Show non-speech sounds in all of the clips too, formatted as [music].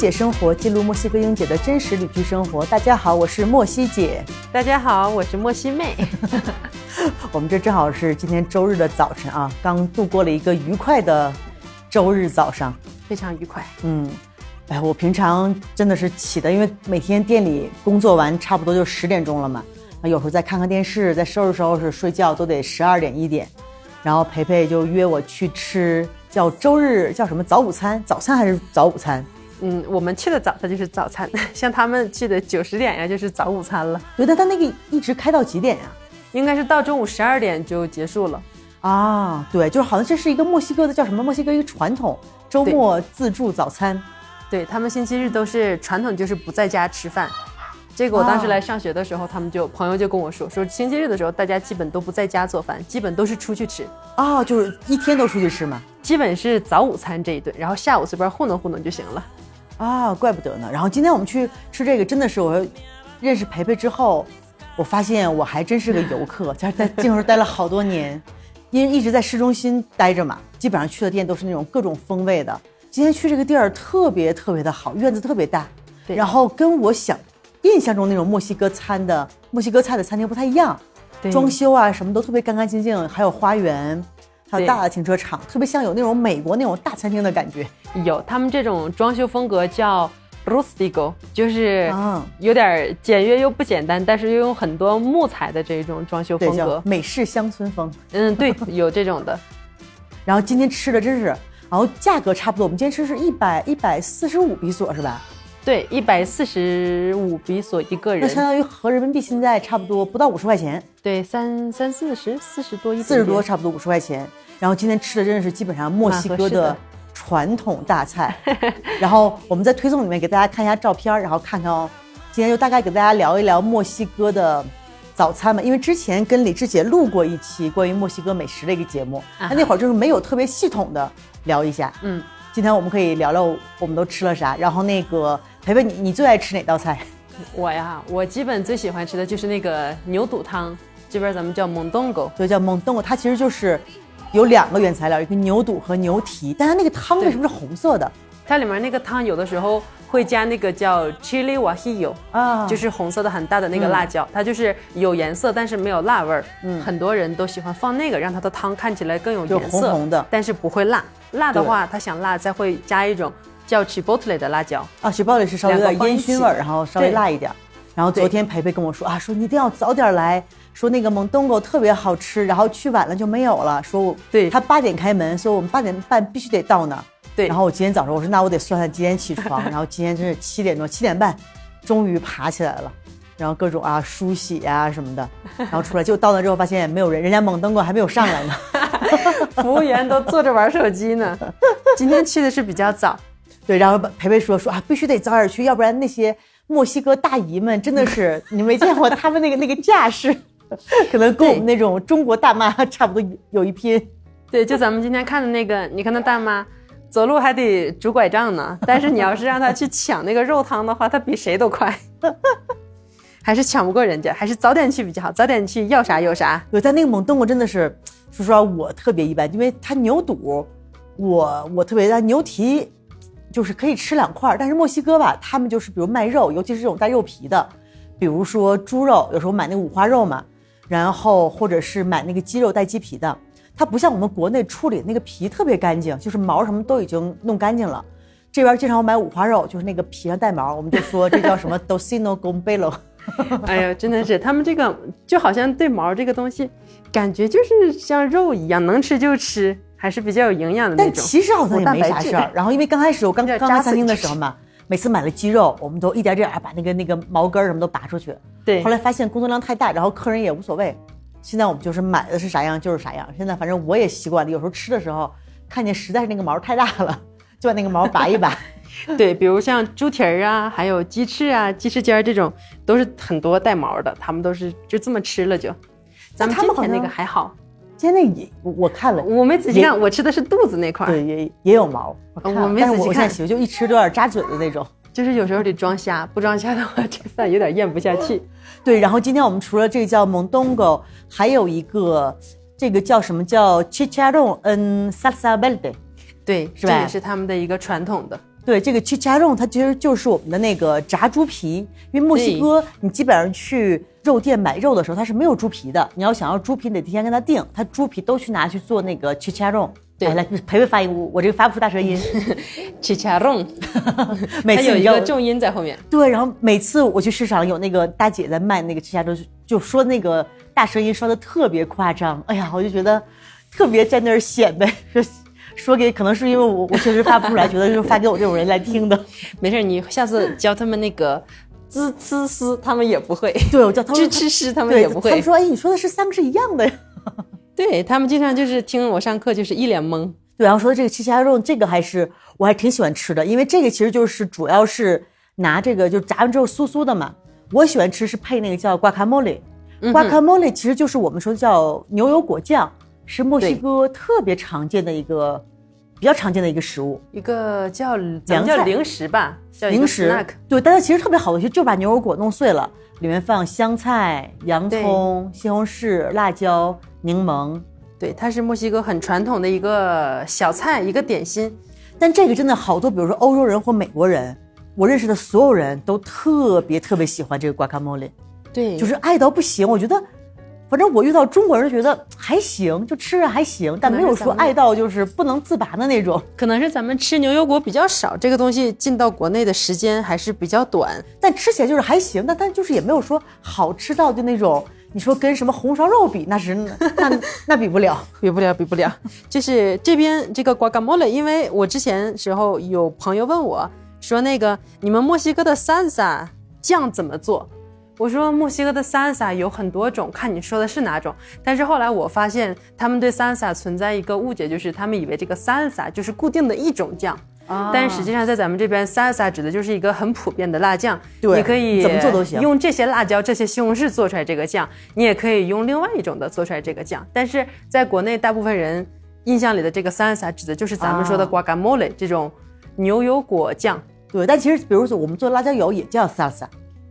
西姐生活，记录墨西哥英姐的真实旅居生活。大家好，我是莫西姐。大家好，我是莫西妹。[laughs] 我们这正好是今天周日的早晨啊，刚度过了一个愉快的周日早上，非常愉快。嗯，哎，我平常真的是起的，因为每天店里工作完差不多就十点钟了嘛，啊，有时候再看看电视，再收拾收拾睡觉都得十二点一点，然后培培就约我去吃。叫周日叫什么早午餐？早餐还是早午餐？嗯，我们去的早，它就是早餐；[laughs] 像他们去的九十点呀，就是早午餐了。对，但他那个一直开到几点呀？应该是到中午十二点就结束了。啊，对，就是好像这是一个墨西哥的叫什么？墨西哥一个传统周末自助早餐。对他们星期日都是传统，就是不在家吃饭。这个我当时来上学的时候，他们就朋友就跟我说，说星期日的时候大家基本都不在家做饭，基本都是出去吃。啊，就是一天都出去吃嘛。基本是早午餐这一顿，然后下午随便糊弄糊弄就行了。啊，怪不得呢。然后今天我们去吃这个，真的是我认识培培之后，我发现我还真是个游客，在在静儿待了好多年，因为一直在市中心待着嘛，基本上去的店都是那种各种风味的。今天去这个地儿特别特别的好，院子特别大，然后跟我想印象中那种墨西哥餐的墨西哥菜的餐厅不太一样，装修啊什么都特别干干净净，还有花园。还有大的停车场，特别像有那种美国那种大餐厅的感觉。有，他们这种装修风格叫 rustico，就是有点简约又不简单，但是又用很多木材的这种装修风格，美式乡村风。嗯，对，有这种的。[laughs] 然后今天吃的真是，然后价格差不多，我们今天吃是一百一百四十五比索是吧？对，一百四十五比索一个人，那相当于合人民币现在差不多不到五十块钱。对，三三四十，四十多一四十多，差不多五十块钱。然后今天吃的真的是基本上墨西哥的传统大菜。[laughs] 然后我们在推送里面给大家看一下照片，然后看看哦。今天就大概给大家聊一聊墨西哥的早餐嘛，因为之前跟李志姐录过一期关于墨西哥美食的一个节目，那那会儿就是没有特别系统的聊一下。嗯，今天我们可以聊聊我们都吃了啥，然后那个。培培，你你最爱吃哪道菜？我呀，我基本最喜欢吃的就是那个牛肚汤，这边咱们叫蒙东狗，就叫蒙东狗。它其实就是有两个原材料，一个牛肚和牛蹄。但它那个汤为什么是红色的？它里面那个汤有的时候会加那个叫 chili guajillo 啊，就是红色的很大的那个辣椒，它就是有颜色，但是没有辣味儿。嗯，很多人都喜欢放那个，让它的汤看起来更有颜色，红红的，但是不会辣。辣的话，它想辣再会加一种。叫 chipotle 的辣椒啊，chipotle 是稍微有点烟熏味儿，然后稍微辣一点。然后昨天培培跟我说啊，说你一定要早点来，说那个蒙东狗特别好吃，然后去晚了就没有了。说我对他八点开门，所以我们八点半必须得到那儿。对，然后我今天早上我说那我得算算几点起床，[laughs] 然后今天真是七点多七点半，终于爬起来了，然后各种啊梳洗啊什么的，然后出来就到那之后发现没有人，人家蒙东狗还没有上来呢，[laughs] 服务员都坐着玩手机呢。[laughs] 今天去的是比较早。对，然后培培说说啊，必须得早点去，要不然那些墨西哥大姨们真的是你没见过他们那个那个架势，可能跟我们那种中国大妈差不多有一拼。对，就咱们今天看的那个，你看那大妈走路还得拄拐杖呢，但是你要是让她去抢那个肉汤的话，她比谁都快，[laughs] 还是抢不过人家，还是早点去比较好，早点去要啥有啥。对，但那个蒙东我真的是，说实话我特别一般，因为它牛肚，我我特别爱牛蹄。就是可以吃两块，但是墨西哥吧，他们就是比如卖肉，尤其是这种带肉皮的，比如说猪肉，有时候买那个五花肉嘛，然后或者是买那个鸡肉带鸡皮的，它不像我们国内处理那个皮特别干净，就是毛什么都已经弄干净了。这边经常买五花肉，就是那个皮上带毛，我们就说这叫什么 [laughs] docino gombelo。哎呀，真的是他们这个就好像对毛这个东西，感觉就是像肉一样，能吃就吃。还是比较有营养的那种，但其实好像也没啥事儿。[laughs] 然后因为刚开始我刚刚来餐厅的时候嘛，每次买了鸡肉，我们都一点点把那个那个毛根什么都拔出去。对。后来发现工作量太大，然后客人也无所谓。现在我们就是买的是啥样就是啥样。现在反正我也习惯了，有时候吃的时候看见实在是那个毛太大了，就把那个毛拔一拔。[laughs] 对，比如像猪蹄儿啊，还有鸡翅啊、鸡翅尖儿这种，都是很多带毛的，他们都是就这么吃了就。咱们今天那个还好。现在也我看了，我没仔细看，我吃的是肚子那块，对，也也有毛。我没仔细看，就一吃都有点扎嘴的那种。就是有时候得装瞎，不装瞎的话，[laughs] 这饭有点咽不下去。[gasps] 对，然后今天我们除了这个叫蒙东狗，还有一个这个叫什么叫 chicharron，嗯，salsa verde，对，是吧？这也是他们的一个传统的。对，这个 chicharron 它其实就是我们的那个炸猪皮，因为墨西哥你基本上去肉店买肉的时候，它是没有猪皮的。你要想要猪皮，你得提前跟他订，他猪皮都去拿去做那个 chicharron。对哎来培培发音，我我这个发不出大舌音。[laughs] chicharron，[laughs] 每它次有一个重音在后面。对，然后每次我去市场，有那个大姐在卖那个 chicharron，就就说那个大舌音说的特别夸张。哎呀，我就觉得特别在那儿显摆，说 [laughs] 说给可能是因为我我确实发不出来，觉得就是发给我这种人来听的。没事，你下次教他们那个滋呲丝，他们也不会。对，我叫他们吱吱诗，他们也不会。他们说，哎，你说的是三个是一样的呀。[laughs] 对他们经常就是听我上课，就是一脸懵。对，然后说这个七虾肉，这个还是我还挺喜欢吃的，因为这个其实就是主要是拿这个就炸完之后酥酥的嘛。我喜欢吃是配那个叫 guacamole，guacamole、guacamole 其实就是我们说叫牛油果酱，是墨西哥特别常见的一个比较常见的一个食物。一个叫叫零食吧，叫零食。对，但是其实特别好的，就把牛油果弄碎了，里面放香菜、洋葱、西红柿、辣椒、柠檬。对，它是墨西哥很传统的一个小菜，一个点心。但这个真的好多，比如说欧洲人或美国人，我认识的所有人都特别特别喜欢这个 guacamole，对，就是爱到不行。我觉得，反正我遇到中国人觉得还行，就吃着还行，但没有说爱到就是不能自拔的那种。可能是咱们吃牛油果比较少，这个东西进到国内的时间还是比较短。但吃起来就是还行，但但就是也没有说好吃到就那种。你说跟什么红烧肉比，那是那 [laughs] 那比不了，比不了，比不了。就是这边这个 guacamole，因为我之前时候有朋友问我说，那个你们墨西哥的 salsa 酱怎么做？我说墨西哥的 salsa 有很多种，看你说的是哪种。但是后来我发现他们对 salsa 存在一个误解，就是他们以为这个 salsa 就是固定的一种酱。但实际上，在咱们这边，salsa 指的就是一个很普遍的辣酱，对你可以怎么做都行用这些辣椒、这些西红柿做出来这个酱，你也可以用另外一种的做出来这个酱。但是在国内，大部分人印象里的这个 salsa 指的就是咱们说的啊 guacamole 这种牛油果酱，对。但其实，比如说我们做辣椒油也叫 salsa，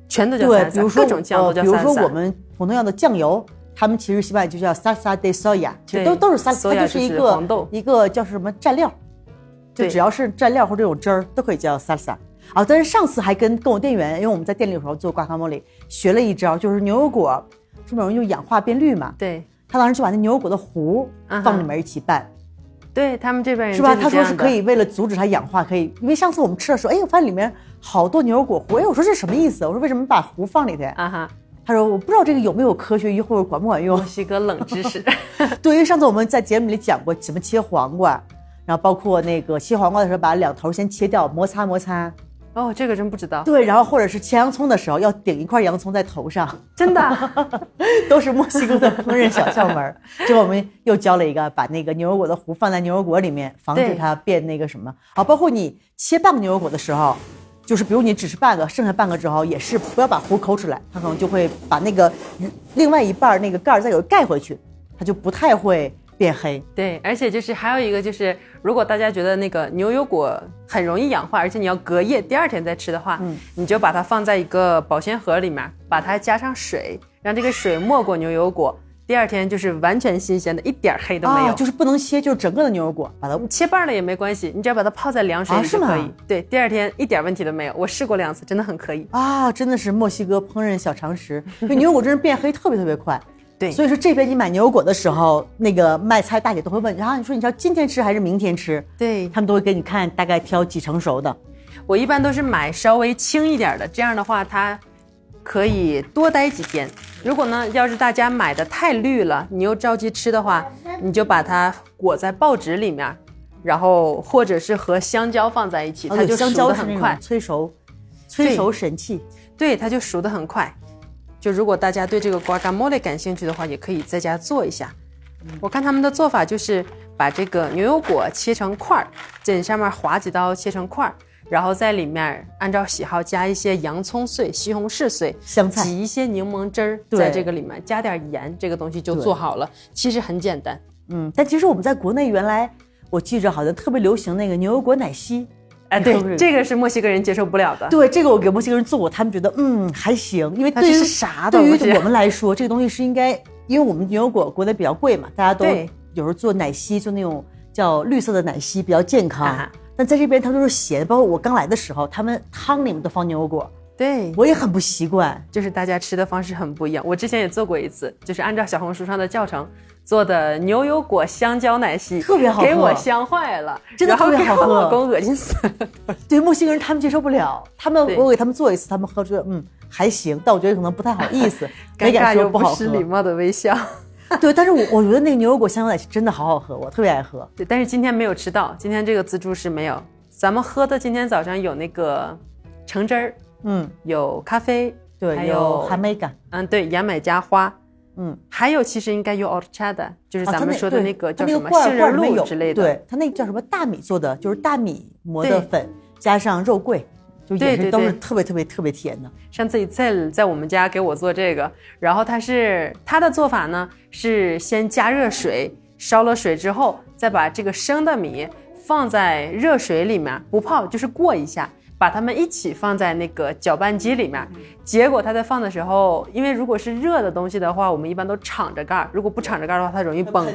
全都叫对，salsa，比如说各种酱都叫呃比 salsa。如说我们普通要的酱油，他们其实西班牙就叫 salsa de soya，其实都都是 salsa，它就是一个黄豆一个叫什么蘸料，就只要是蘸料或者这种汁儿都可以叫 salsa。啊，但是上次还跟跟我店员，因为我们在店里有时候做 guacamole，学了一招，就是牛油果是不是容易就氧化变绿嘛？对他当时就把那牛油果的核放里面一起拌，对，他们这边人是吧？他说是可以为了阻止它氧化，可以，因为上次我们吃的时候，哎，我发现里面好多牛油果核，哎，我说这什么意思？我说为什么把核放里头？啊哈，他说我不知道这个有没有科学依据或者管不管用墨。西哥冷知识。[laughs] 对，因为上次我们在节目里讲过怎么切黄瓜，然后包括那个切黄瓜的时候，把两头先切掉，摩擦摩擦。哦，这个真不知道，对，然后或者是切洋葱的时候，要顶一块洋葱在头上，真的。啊 [laughs] 都是墨西哥的烹饪小窍门儿。这我们又教了一个，把那个牛油果的核放在牛油果里面，防止它变那个什么。好，包括你切半个牛油果的时候，就是比如你只吃半个，剩下半个之后，也是不要把核抠出来，它可能就会把那个另外一半儿那个盖儿再给盖回去，它就不太会变黑。对，而且就是还有一个就是，如果大家觉得那个牛油果很容易氧化，而且你要隔夜第二天再吃的话，嗯你就把它放在一个保鲜盒里面，把它加上水，让这个水没过牛油果，第二天就是完全新鲜的，一点儿黑都没有。啊，就是不能切，就是整个的牛油果，把它切瓣了也没关系，你只要把它泡在凉水里就可以。对，第二天一点问题都没有。我试过两次，真的很可以。啊，真的是墨西哥烹饪小常识。牛油果真是变黑特别特别快。对所以说这边你买牛油果的时候，那个卖菜大姐都会问啊，你说你要今天吃还是明天吃？对他们都会给你看大概挑几成熟的。我一般都是买稍微轻一点的，这样的话它可以多待几天。如果呢，要是大家买的太绿了，你又着急吃的话，你就把它裹在报纸里面，然后或者是和香蕉放在一起，它就熟蕉是那种的很快。催熟，催熟神器。对，它就熟的很快。就如果大家对这个 guacamole 感兴趣的话，也可以在家做一下。我看他们的做法就是把这个牛油果切成块儿，在上面划几刀切成块儿，然后在里面按照喜好加一些洋葱碎、西红柿碎、香菜挤一些柠檬汁儿，在这个里面加点盐，这个东西就做好了。其实很简单。嗯，但其实我们在国内原来我记着好像特别流行那个牛油果奶昔。哎，对，[laughs] 这个是墨西哥人接受不了的。对这个我给墨西哥人做过，他们觉得嗯还行，因为对于这是啥对于我们来说，这个东西是应该，因为我们牛油果国内比较贵嘛，大家都对有时候做奶昔，做那种叫绿色的奶昔比较健康。啊哈但在这边它都是咸，包括我刚来的时候，他们汤里面都放牛油果，对，我也很不习惯。就是大家吃的方式很不一样。我之前也做过一次，就是按照小红书上的教程做的牛油果香蕉奶昔，特别好喝给我香坏了，真的特别好喝老公恶心死了。[laughs] 对墨西哥人他们接受不了，他们我给他们做一次，他们喝出来嗯还行，但我觉得可能不太好意思，[laughs] 尴没敢尬又不好喝。失礼貌的微笑。对，但是我我觉得那个牛油果香蕉奶昔真的好好喝，我特别爱喝。对，但是今天没有吃到，今天这个自助是没有。咱们喝的今天早上有那个橙汁儿，嗯，有咖啡，对，还有哈梅感，嗯，对，牙买加花，嗯，还有其实应该有 horchata，就是咱们说的那个叫什么杏仁露之类的。对，它那个叫什么大米做的，就是大米磨的粉加上肉桂，就也是都是特别特别特别甜的。上次在在我们家给我做这个，然后他是他的做法呢是先加热水，烧了水之后，再把这个生的米放在热水里面，不泡就是过一下，把它们一起放在那个搅拌机里面。结果它在放的时候，因为如果是热的东西的话，我们一般都敞着盖儿，如果不敞着盖儿的话，它容易崩。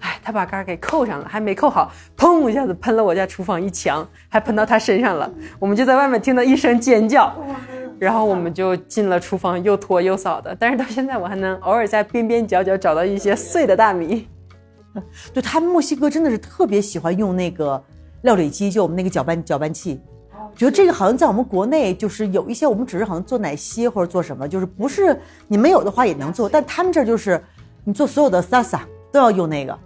哎，他把盖儿给扣上了，还没扣好，砰一下子喷了我家厨房一墙，还喷到他身上了。我们就在外面听到一声尖叫，然后我们就进了厨房，又拖又扫的。但是到现在，我还能偶尔在边边角角找到一些碎的大米。对他墨西哥真的是特别喜欢用那个料理机，就我们那个搅拌搅拌器。觉得这个好像在我们国内就是有一些，我们只是好像做奶昔或者做什么，就是不是你没有的话也能做，但他们这儿就是你做所有的 salsa 都要用那个。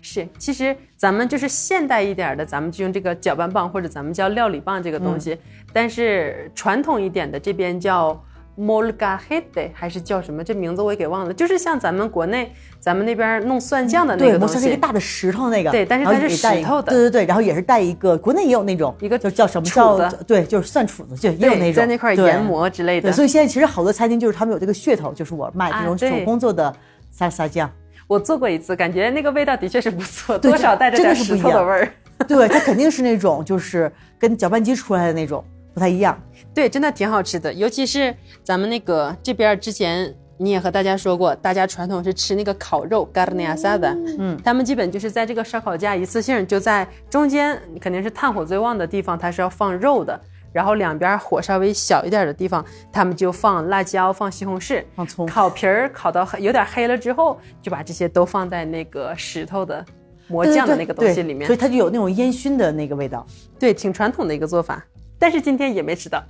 是，其实咱们就是现代一点的，咱们就用这个搅拌棒或者咱们叫料理棒这个东西。但是传统一点的这边叫 molcajete 还是叫什么？这名字我也给忘了。就是像咱们国内咱们那边弄蒜酱的那对，个东西是一个。大的石头那个，对但是它是石头的对对对，然后也是带一个，国内也有那种一个就叫什么杵叫子对，就是蒜杵子，就也有那种在那块研磨之类的对，所以现在其实好多餐厅就是他们有这个噱头，就是我卖这种手工做的沙沙酱。我做过一次，感觉那个味道的确是不错，多少带着真的点是不一样石头的味儿。[laughs] 对，它肯定是那种就是跟搅拌机出来的那种不太一样。对，真的挺好吃的，尤其是咱们那个这边儿之前你也和大家说过，大家传统是吃那个烤肉 garneasada，嗯，他们基本就是在这个烧烤架一次性就在中间，肯定是炭火最旺的地方，它是要放肉的。然后两边火稍微小一点的地方，他们就放辣椒、放西红柿、放葱烤皮儿，烤到有点黑了之后，就把这些都放在那个石头的磨酱的那个东西对里面所以。它就有那种烟熏的那个味道。对，挺传统的一个做法。但是今天也没吃到，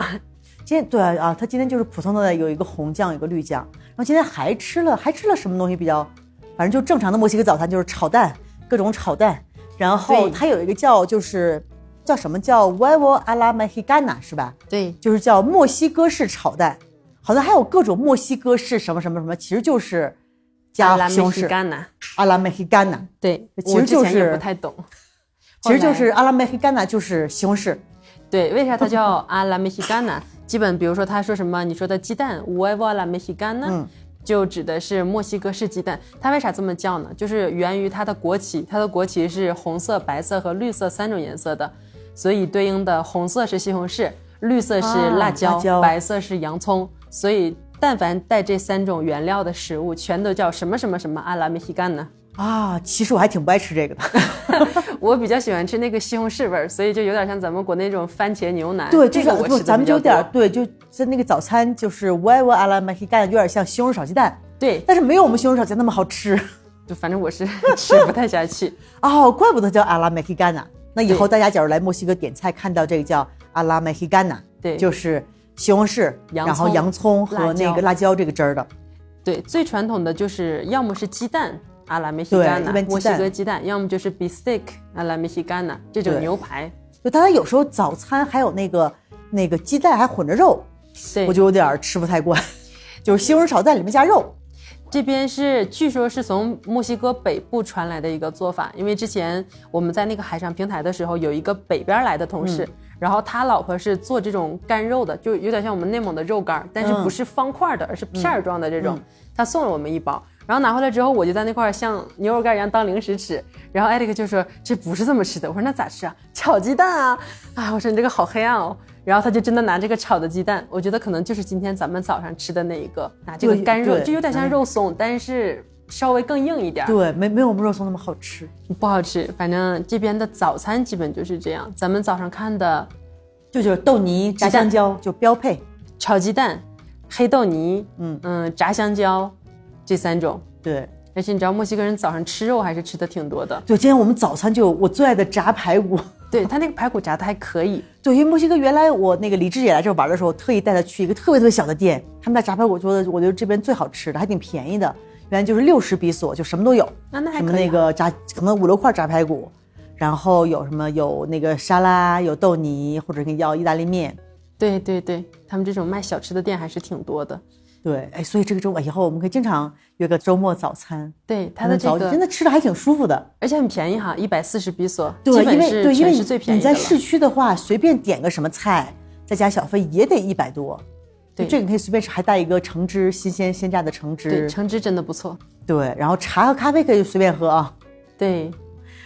今天对啊，他今天就是普通的有一个红酱，有一个绿酱，然后今天还吃了还吃了什么东西比较，反正就正常的墨西哥早餐就是炒蛋，各种炒蛋，然后对。它有一个叫就是叫什么叫 huevo a la mexicana 是吧？对，就是叫墨西哥式炒蛋，好像还有各种墨西哥式什么什么什么，其实就是加拉西红柿。西干呐，阿拉 mexicana，对，其实就是不太懂。其实就是阿拉 mexicana 就是西红柿，对，为啥它叫阿拉梅西干呢？基本比如说他说什么，你说的鸡蛋 huevo a la mexicana，、嗯就指的是墨西哥式鸡蛋。它为啥这么叫呢？就是源于它的国旗，它的国旗是红色、白色和绿色三种颜色的，所以对应的红色是西红柿，绿色是啊辣椒，辣椒白色是洋葱。所以但凡带这三种原料的食物，全都叫什么什么什么阿拉梅西干呢？啊，其实我还挺不爱吃这个的。[laughs] 我比较喜欢吃那个西红柿味儿，所以就有点像咱们国内那种番茄牛腩。对，就是不，这个我咱们就有点儿对，就在那个早餐就是 huevo a la mexicana 有点像西红柿炒鸡蛋，对，但是没有我们西红柿炒鸡蛋那么好吃。[laughs] 就反正我是 [laughs] 吃不太下去。哦，怪不得叫阿拉 mexicana。那以后大家假如来墨西哥点菜，看到这个叫阿拉 mexicana，对就是西红柿，然后洋葱和那个辣椒这个汁儿的。对，最传统的就是要么是鸡蛋阿拉梅西干呐，一般鸡墨西哥鸡蛋，要么就是 beefsteak 阿拉梅西干呐，这种牛排。就大家有时候早餐还有那个那个鸡蛋还混着肉，对，我就有点儿吃不太惯，[laughs] 就是西红柿炒蛋里面加肉。这边是据说是从墨西哥北部传来的一个做法，因为之前我们在那个海上平台的时候，有一个北边来的同事，然后他老婆是做这种干肉的，就有点像我们内蒙的肉干儿，但是不是方块的，而是片儿状的这种。他送了我们一包，然后拿回来之后，我就在那块儿像牛肉干一样当零食吃。然后艾利克就说这不是这么吃的，我说那咋吃啊？炒鸡蛋啊！啊，我说你这个好黑暗哦。然后他就真的拿这个炒的鸡蛋，我觉得可能就是今天咱们早上吃的那一个，拿这个干肉，就有点像嗯肉松，但是稍微更硬一点，对，没没有我们肉松那么好吃。不好吃。反正这边的早餐基本就是这样。咱们早上看的就就是豆泥炸香蕉就标配，炒鸡蛋、黑豆泥，嗯嗯，炸香蕉这三种。对。而且你知道墨西哥人早上吃肉还是吃的挺多的，对，今天我们早餐就有我最爱的炸排骨。[laughs] 对他那个排骨炸的还可以，对，因为墨西哥原来我那个李志也来这玩的时候，特意带他去一个特别特别小的店，他们家炸排骨做的，我觉得这边最好吃的，还挺便宜的。原来就是六十比索，就什么都有，那那还什么可以啊那个炸，可能五六块炸排骨，然后有什么有那个沙拉，有豆泥，或者给你要意大利面。对对对，他们这种卖小吃的店还是挺多的。对，哎，所以这个周末以后我们可以经常约个周末早餐，对它的这早真，的吃的还挺舒服的。而且很便宜哈，一百四十比索，对，因为对，因为全市最便宜。你在市区的话，随便点个什么菜，再加小费也得一百多。对这个你可以随便吃，还带一个橙汁，新鲜鲜榨的橙汁。对橙汁真的不错。对，然后茶和咖啡可以随便喝啊，对，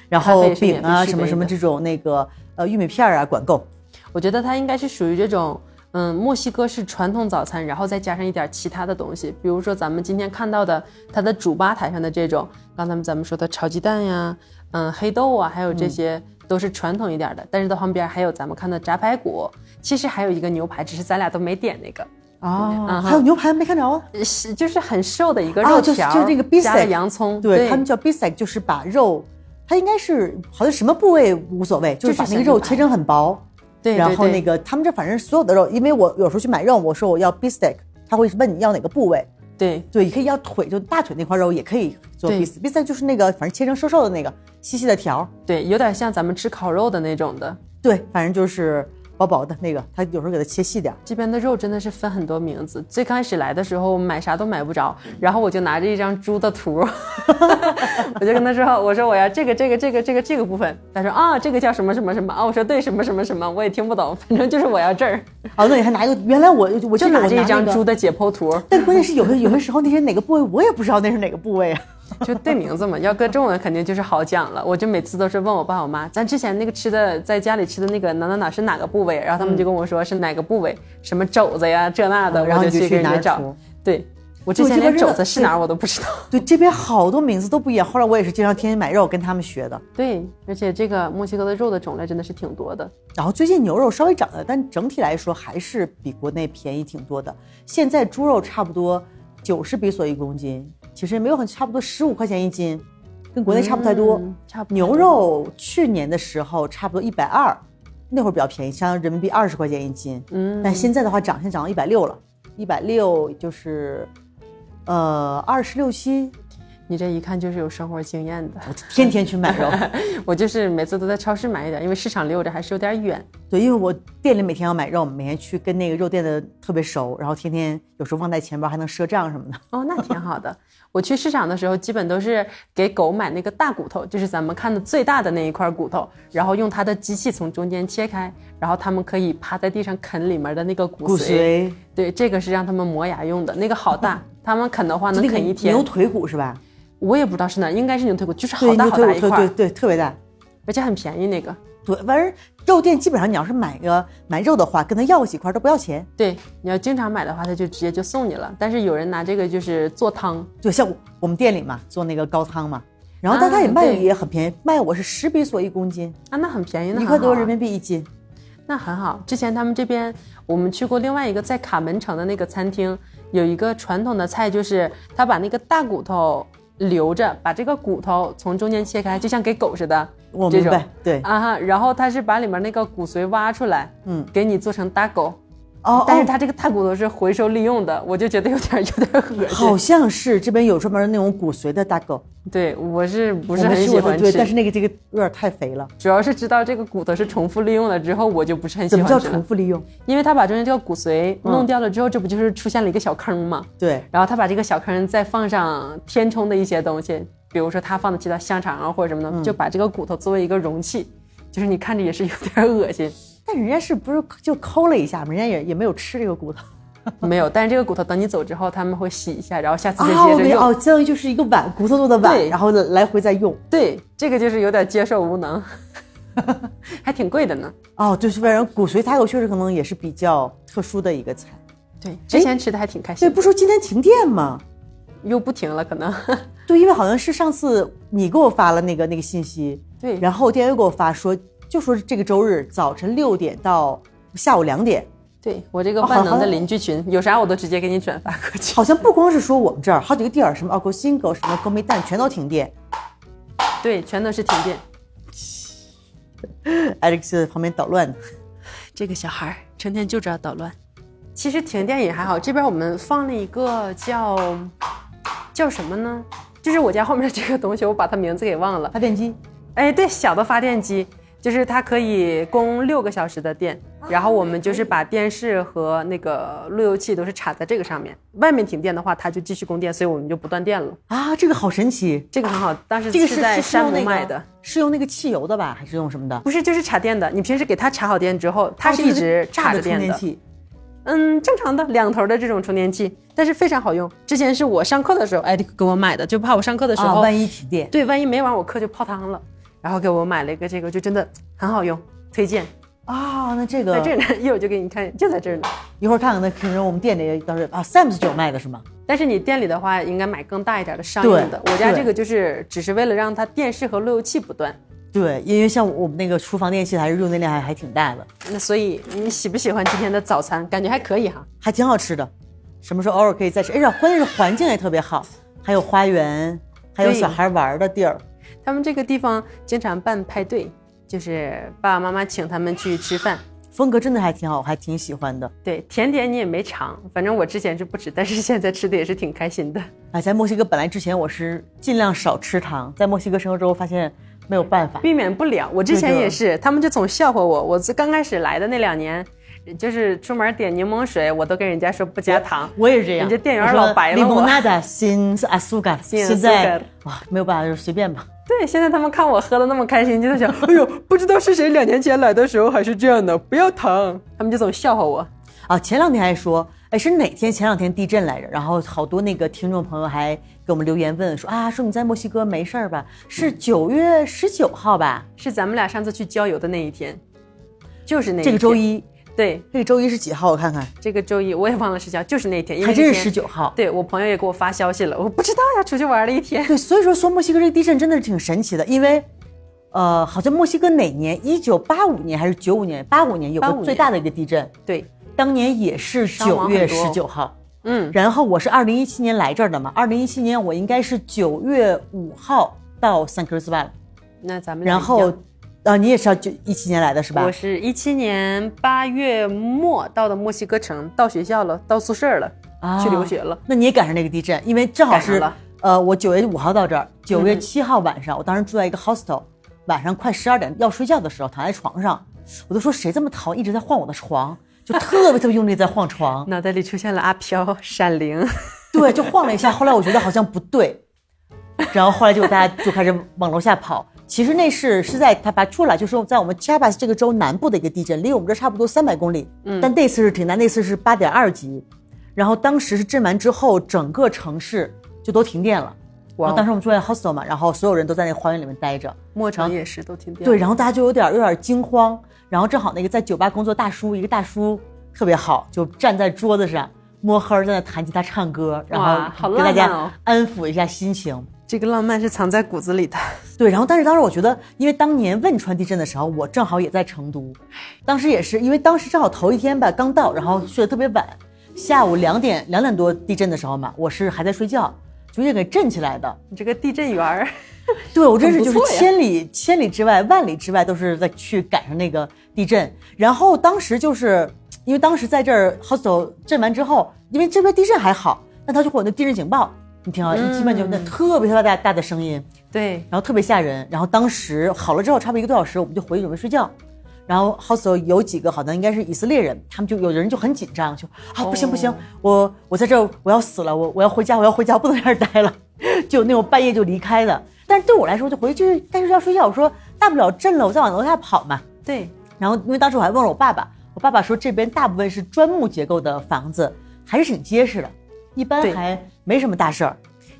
然后饼啊什么什么这种那个呃玉米片儿啊管够。我觉得它应该是属于这种，嗯，墨西哥是传统早餐，然后再加上一点其他的东西，比如说咱们今天看到的它的主吧台上的这种，刚才咱们说的炒鸡蛋呀，嗯，黑豆啊，还有这些。都是传统一点的，但是到旁边还有咱们看的炸排骨，其实还有一个牛排，只是咱俩都没点那个，哦，嗯还有牛排没看着啊？是就是很瘦的一个啊就是肉条，就是那个加了 bistec 洋葱，对他们叫 bistec，就是把肉，它应该是好像什么部位无所谓，就是把那个肉切成很薄，对，然后那个他们这反正所有的肉，因为我有时候去买肉，我说我要 bistec，他会问你要哪个部位，对对，你可以要腿，就大腿那块肉也可以做对 bistec。bistec 就是那个反正切成瘦瘦的那个细细的条，对，有点像咱们吃烤肉的那种的。对，反正就是薄薄的那个，他有时候给它切细点儿。这边的肉真的是分很多名字。最开始来的时候，买啥都买不着，然后我就拿着一张猪的图，[laughs] 我就跟他说：“我说我要这个这个这个这个这个部分。”他说：“啊，这个叫什么什么什么啊？”我说：“对，什么什么什么，我也听不懂，反正就是我要这儿。[laughs] 哦，那你还拿一个？原来我我就拿着一张猪的解剖图，但关键是有的有些时候那些哪个部位我也不知道那是哪个部位啊。[laughs] 就对名字嘛，要搁中文肯定就是好讲了。我就每次都是问我爸我妈，咱之前那个吃的在家里吃的那个哪哪哪是哪个部位，然后他们就跟我说是哪个部位，什么肘子呀这那的，然后就去拿给人家找。对我之前连肘子是哪儿我都不知道。对，这边好多名字都不一样。后来我也是经常天天买肉跟他们学的。对，而且这个墨西哥的肉的种类真的是挺多的。然后最近牛肉稍微涨了，但整体来说还是比国内便宜挺多的。现在猪肉差不多九十比索一公斤，其实也没有很差不多十五块钱一斤，跟国内差不太多。嗯差不多牛肉去年的时候差不多一百二，那会儿比较便宜，相当于人民币二十块钱一斤。嗯，但现在的话涨，现在涨到一百六了，一百六就是，呃，二十六七。你这一看就是有生活经验的。我天天去买肉，[laughs] 我就是每次都在超市买一点，因为市场离我这还是有点远。对，因为我店里每天要买肉，每天去跟那个肉店的特别熟，然后天天有时候忘带钱包，还能赊账什么的。哦，那挺好的。我去市场的时候，基本都是给狗买那个大骨头，就是咱们看的最大的那一块骨头，然后用它的机器从中间切开，然后它们可以趴在地上啃里面的那个骨骨髓，对，这个是让它们磨牙用的，那个好大，[laughs] 它们啃的话能啃一天。牛腿骨是吧？我也不知道是哪，应该是牛腿骨，就是好，大好大一块，对对，特别大。而且很便宜那个。对，反正肉店基本上你要是买个买肉的话，跟他要几块都不要钱。对，你要经常买的话，他就直接就送你了。但是有人拿这个就是做汤，就像我我们店里嘛，做那个高汤嘛，然后但他也啊卖的也很便宜，卖我是十比索一公斤，啊，那很便宜，那一块多人民币一斤。那很好。之前他们这边我们去过另外一个在卡门城的那个餐厅，有一个传统的菜，就是他把那个大骨头留着，把这个骨头从中间切开，就像给狗似的。这种我明白，对，啊哈，然后他是把里面那个骨髓挖出来，嗯，给你做成大狗。哦，哦但是它这个大骨头是回收利用的，[laughs] 我就觉得有点有点恶心好。像是这边有专门的那种骨髓的大狗，对，我是不不是很喜欢对，吃？但是那个这个有点太肥了。主要是知道这个骨头是重复利用了之后，我就不是很喜欢怎么叫。重复利用？因为他把中间这个骨髓嗯弄掉了之后，这不就是出现了一个小坑吗？对，然后他把这个小坑再放上填充的一些东西，比如说他放的其他香肠啊或者什么的，嗯就把这个骨头作为一个容器，就是你看着也是有点恶心。但人家是不是就抠了一下嘛？人家也也没有吃这个骨头 [laughs] 没有，但是这个骨头等你走之后，他们会洗一下，然后下次再啊，接着用。哦，相当于就是一个碗，骨头做的碗，对然后来回再用。对，这个就是有点接受无能，[laughs] 还挺贵的呢。哦，就是反正骨髓塔狗确实可能也是比较特殊的一个菜。对，之前吃的还挺开心对，不说今天停电吗？又不停了，可能。对，因为好像是上次你给我发了那个那个信息，对然后店员又给我发说，就说这个周日早晨六点到下午两点，对我这个万能的邻居群，[laughs] 有啥我都直接给你转发过去。好像不光是说我们这儿，好几个地儿，什么 i n g o 什么 d a n 全都停电。对，全都是停电。[laughs] Alex 在旁边捣乱呢。[laughs] 这个小孩儿成天就知道捣乱。其实停电也还好，这边我们放了一个叫叫什么呢？就是我家后面这个东西，我把它名字给忘了。发电机哎，对，小的发电机，就是它可以供六个小时的电，然后我们就是把电视和那个路由器都是插在这个上面。外面停电的话，它就继续供电，所以我们就不断电了。啊，这个好神奇。这个很好，当时这个是在山姆买的个，，是用那个汽油的吧，还是用什么的？不是就是插电的。你平时给它插好电之后，它是一直插着电的。电器。嗯，正常的两头的这种充电器，但是非常好用。之前是我上课的时候，艾迪克给我买的，就怕我上课的时啊，候，万一停电，对，万一没完我课就泡汤了，然后给我买了一个这个，就真的很好用，推荐。啊，那这个在这儿呢，一会儿就给你看，就在这儿呢。一会儿看看那可能我们店里当时啊，Sam's 就有卖的是吗？但是你店里的话，应该买更大一点的商用的。我家这个就是只是为了让它电视和路由器不断。对，因为像我们那个厨房电器还是用电量还还挺大的，那所以你喜不喜欢今天的早餐？感觉还可以哈。还挺好吃的。什么时候偶尔可以再吃？哎呀，关键是环境也特别好，还有花园，还有小孩玩的地儿。他们这个地方经常办派对，就是爸爸妈妈请他们去吃饭。风格真的还挺好，我还挺喜欢的。对，甜点你也没尝，反正我之前是不吃，但是现在吃的也是挺开心的。哎，在墨西哥本来之前我是尽量少吃糖，在墨西哥生活之后发现没有办法。避免不了。我之前也是，他们就总笑话我。我最刚开始来的那两年，就是出门点柠檬水，我都跟人家说不加糖。我也是这样，人家店员老白了我 limonada sin azúcar，现在哇没有办法，就随便吧。对，现在他们看我喝的那么开心，就在想，哎呦，不知道是谁两年前来的时候还是这样的，不要糖。他们就总笑话我。啊，前两天还说，哎，是哪天？前两天地震来着，然后好多那个听众朋友还给我们留言问说啊，说你在墨西哥没事儿吧？是九月十九号吧？是咱们俩上次去郊游的那一天，就是那一这个周。一，对，这个周一是几号？我看看，这个周一我也忘了是几号，就是那天，因为还真是十九号。对我朋友也给我发消息了，我不知道呀，出去玩了一天。对，所以说说墨西哥这个地震真的是挺神奇的，因为，呃，好像墨西哥哪年？一九八五年还是九五年？八五年有85年个最大的一个地震，对，当年也是伤九月十九号。嗯，然后我是二零一七年来这儿的嘛，二零一七年我应该是九月五号到 San Cristobal，那咱们俩然后啊，你也是要九一七年来的是吧我？是一七年八月末到的墨西哥城，到学校了，到宿舍了，啊去留学了。那你也赶上那个地震，因为正好是呃，我九月五号到这儿，九月嗯七号晚上，我当时住在一个 hostel，晚上快十二点要睡觉的时候，躺在床上，我都说谁这么淘，一直在晃我的床，就特别特别用力在晃床，脑袋里出现了阿飘、闪灵，对，就晃了一下。后来我觉得好像不对，然后后来就大家就开始往楼下跑。其实那是是在它把出来，就是在我们 Chiapas 这个州南部的一个地震，离我们这差不多三百公里。嗯，但那次是挺大，那次是八点二级。然后当时是震完之后，整个城市就都停电了。哇然后当时我们住在 hostel 嘛，然后所有人都在那个花园里面待着。莫城也是都停电。对，，然后大家就有点有点惊慌，然后正好那个在酒吧工作大叔，一个大叔特别好，就站在桌子上摸黑儿在那弹吉他唱歌，然后给大家安抚一下心情。这个浪漫是藏在骨子里的。对，然后但是当时我觉得，因为当年汶川地震的时候，我正好也在成都，当时也是因为当时正好头一天吧刚到，然后睡得特别晚，下午两点两点多地震的时候嘛，我是还在睡觉，就也给震起来的。你这个地震员儿，[laughs] 对我真是就是千里千里之外万里之外都是在去赶上那个地震，然后当时就是因为当时在这儿 hostel 震完之后，因为这边地震还好，那它就会有那地震警报，你听啊，你基本就那特别特别大大的声音，对，然后特别吓人。然后当时好了之后，差不多一个多小时，我们就回去准备睡觉。然后 hostel 有几个好像应该是以色列人，他们就有人就很紧张，就啊不行不行，我我在这儿我要死了，我我要回家，我要回家，不能在这儿待了，[laughs] 就那种半夜就离开的。但是对我来说，就回去该睡觉睡觉，我说大不了震了，我再往楼下跑嘛。对，然后因为当时我还问了我爸爸，我爸爸说这边大部分是砖木结构的房子，还是挺结实的，一般对还没什么大事儿。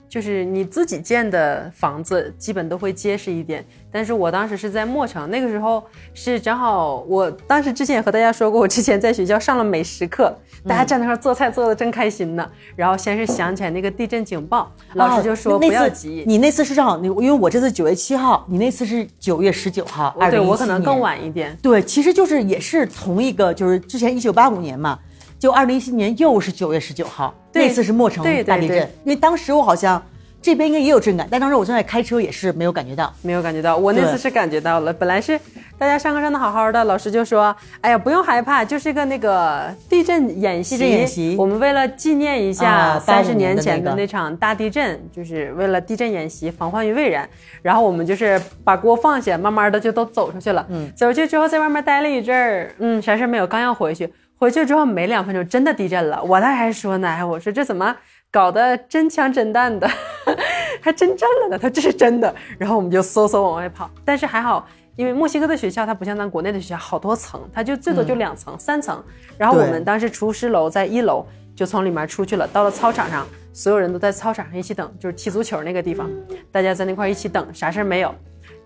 就是你自己建的房子基本都会结实一点，但是我当时是在墨城，那个时候是正好，我当时之前也和大家说过，我之前在学校上了美食课，大家站那块做菜做的真开心呢。然后先是想起来那个地震警报，老师就说不要急，你那次是正好，你因为我这次九月七号，你那次是九月十九号，2017对我可能更。晚一点。对，其实就是也是同一个，就是之前一九八五年嘛，就二零一七年又是九月十九号，那次是墨城大地震，因为当时我好像这边应该也有震感，但当时我正在开车，也是没有感觉到。没有感觉到，我那次是感觉到了。本来是大家上课上的好好的，老师就说：“哎呀，不用害怕，就是个那个地震演习。地震演习我们为了纪念一下啊三十年前的那场大地震，就是为了地震演习防患于未然。然后我们就是把锅放下，慢慢的就都走出去了。嗯，走出去之后在外面待了一阵儿，嗯，啥事儿没有，刚要回去。回去之后没两分钟，真的地震了。我那还说呢，我说这怎么搞得真枪真弹的，[laughs] 还真震了呢？他这是真的。然后我们就嗖嗖往外跑，但是还好，因为墨西哥的学校它不像咱国内的学校好多层，它就最多就两层、三层。然后我们当时厨师楼在一楼，就从里面出去了，到了操场上，所有人都在操场上一起等，就是踢足球那个地方，大家在那块一起等，啥事儿没有。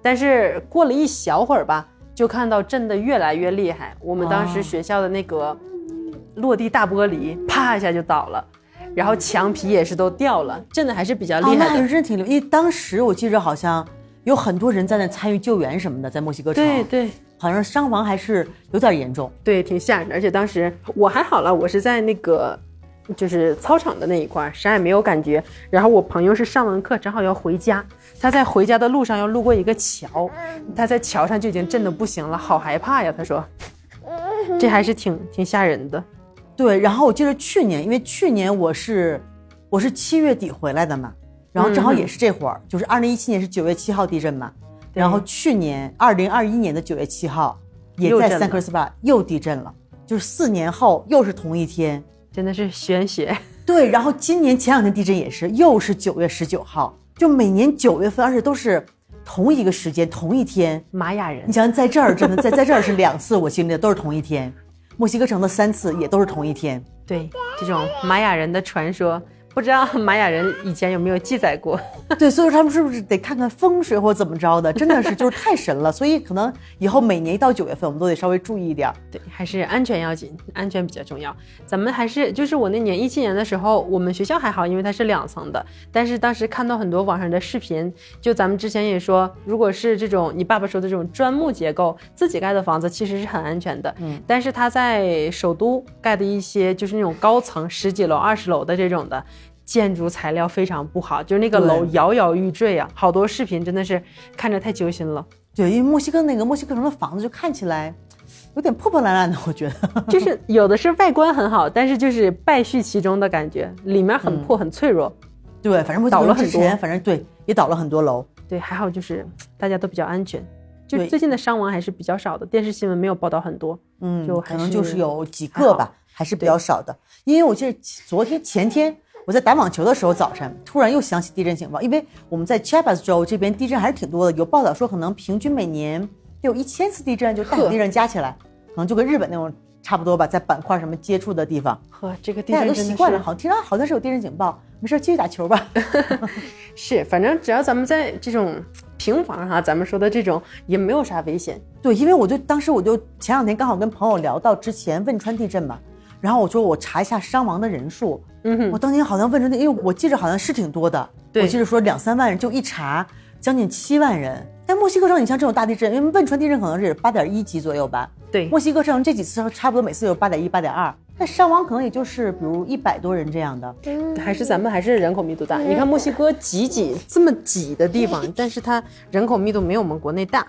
但是过了一小会儿吧，就看到震得越来越厉害。我们当时哦学校的那个落地大玻璃，啪一下就倒了，然后墙皮也是都掉了，震的还是比较哦，那还厉害的。是真挺厉害，因为当时我记着好像有很多人在那参与救援什么的，在墨西哥城，对对好像伤亡还是有点严重。对，挺吓人的。而且当时我还好了，我是在那个就是操场的那一块儿，啥也没有感觉。然后我朋友是上完课正好要回家，他在回家的路上要路过一个桥，他在桥上就已经震得不行了，好害怕呀。他说，这还是挺挺吓人的。对，然后我记得去年，因为去年我是我是七月底回来的嘛，然后正好也是这会儿，就是二零一七年是九月七号地震嘛，然后去年二零二一年的九月七号也在三克斯巴又地震了，就是四年后又是同一天。真的是玄学，[laughs] 对，然后今年前两天地震也是，又是九月十九号，就每年九月份，而且都是同一个时间，同一天。玛雅人你想在这儿真的在在这儿是两次我经历的都是同一天，墨西哥城的三次也都是同一天。对这种玛雅人的传说，不知道玛雅人以前有没有记载过？[laughs] 对，所以说他们是不是得看看风水或怎么着的？真的是就是太神了，所以可能以后每年一到九月份，我们都得稍微注意一点儿。对，还是安全要紧，安全比较重要。咱们还是就是我那年一七年的时候，我们学校还好，因为它是两层的。但是当时看到很多网上的视频，就咱们之前也说，如果是这种你爸爸说的这种砖木结构自己盖的房子，其实是很安全的。嗯，但是他在首都盖的一些就是那种高层十几楼、二十楼的这种的。建筑材料非常不好，就是那个楼摇摇欲坠啊！好多视频真的是看着太揪心了。对，因为墨西哥那个墨西哥城的房子就看起来有点破破烂烂的，我觉得。就是有的是外观很好，但是就是败絮其中的感觉，里面很破、很脆弱。对，反正倒了很多反正对也倒了很多楼。对，还好就是大家都比较安全，就最近的伤亡还是比较少的，电视新闻没有报道很多。嗯，就还可能就是是有几个吧，还是比较少的。因为我记得昨天前天我在打网球的时候，早晨突然又响起地震警报，因为我们在 Chiapas 州这边地震还是挺多的，有报道说可能平均每年有一千次地震，就大小地震加起来，可能就跟日本那种差不多吧，在板块什么接触的地方，呵，这个地大家震真的都习惯了，是好听到好像是有地震警报，没事继续打球吧。[laughs] 是，反正只要咱们在这种平房哈，咱们说的这种也没有啥危险。对，因为我就当时我就前两天刚好跟朋友聊到之前汶川地震嘛，然后我说我查一下伤亡的人数，嗯哼，我当年好像汶川地，因为我记着好像是挺多的，对我记着说两三万人，就一查将近七万人。但墨西哥城，你像这种大地震，因为汶川地震可能是八点一级左右吧，对，墨西哥城这几次差不多每次有八点一、八点二，但伤亡可能也就是比如一百多人这样的。还是咱们还是人口密度大。你看墨西哥挤挤这么挤的地方，[laughs] 但是它人口密度没有我们国内大，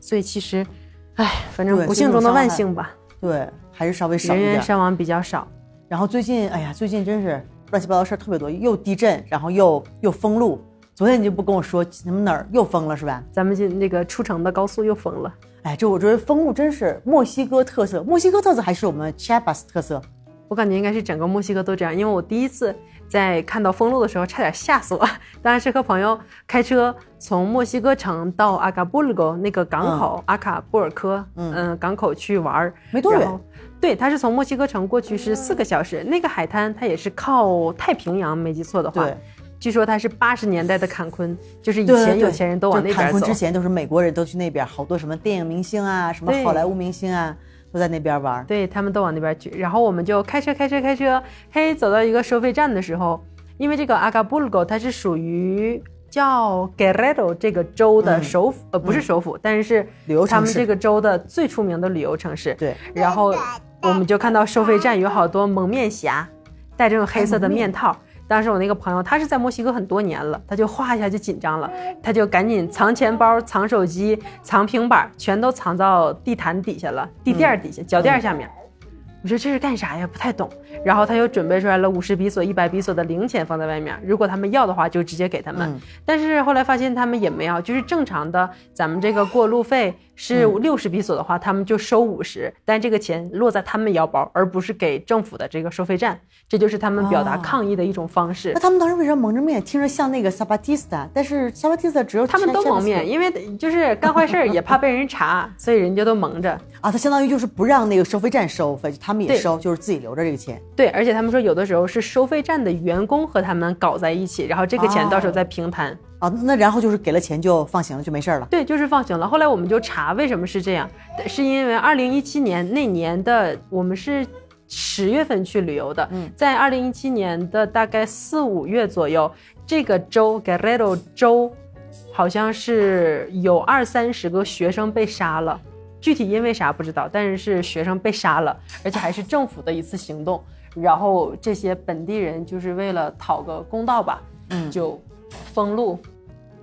所以其实，唉，反正不幸中的万幸吧，对，还是稍微少一点。员伤亡比较少。然后最近，哎呀，最近真是乱七八糟事儿特别多，又地震，然后又又封路。昨天你就不跟我说你们哪儿又封了是吧？咱们这那个出城的高速又封了。哎，这我觉得封路真是墨西哥特色，墨西哥特色还是我们 Chiapas 特色。我感觉应该是整个墨西哥都这样，因为我第一次在看到封路的时候，差点吓死我。当然是和朋友开车从墨西哥城到阿卡布尔戈那个港口、阿卡布尔科，嗯、港口去玩儿，没多远。对，它是从墨西哥城过去是四个小时，那个海滩它也是靠太平洋，没记错的话对，据说它是八十年代的坎昆，就是以前有钱人都往那边走坎昆之。前都是美国人都去那边，好多什么电影明星啊，什么好莱坞明星啊，都在那边玩。对他们都往那边去，然后我们就开车开车开车，嘿，走到一个收费站的时候，因为这个阿卡布鲁它是属于叫 Guerrero 这个州的首府，呃，不是首府，但是是嗯旅游城市他们这个州的最出名的旅游城市。对，然后我们就看到收费站有好多蒙面侠，戴这种黑色的面套。当时我那个朋友，他是在墨西哥很多年了，他就哗一下就紧张了，他就赶紧藏钱包、藏手机、藏平板，全都藏到地毯底下了，地垫底下、脚垫下面。我说这是干啥呀？不太懂。然后他又准备出来了五十比索、一百比索的零钱放在外面，如果他们要的话，就直接给他们。嗯但是后来发现他们也没要，就是正常的，咱们这个过路费是嗯六十比索的话，他们就收五十，但这个钱落在他们腰包，而不是给政府的这个收费站，这就是他们表达哦抗议的一种方式。那他们当时为什么蒙着面？听着像那个萨巴蒂斯塔，但是萨巴蒂斯塔只有他们都蒙面，因为就是干坏事儿也怕被人查，[laughs] 所以人家都蒙着。啊，他相当于就是不让那个收费站收费，他们也收，就是自己留着这个钱。对，而且他们说有的时候是收费站的员工和他们搞在一起，然后这个钱到时候再平摊。啊，那然后就是给了钱就放行了，就没事儿了。对，就是放行了。后来我们就查为什么是这样，是因为二零一七年那年的我们是十月份去旅游的，在二零一七年的大概四五月左右，这个州 Guerrero 州好像是有二三十个学生被杀了。具体因为啥不知道，但是是学生被杀了，而且还是政府的一次行动。然后这些本地人就是为了讨个公道吧，嗯就封路，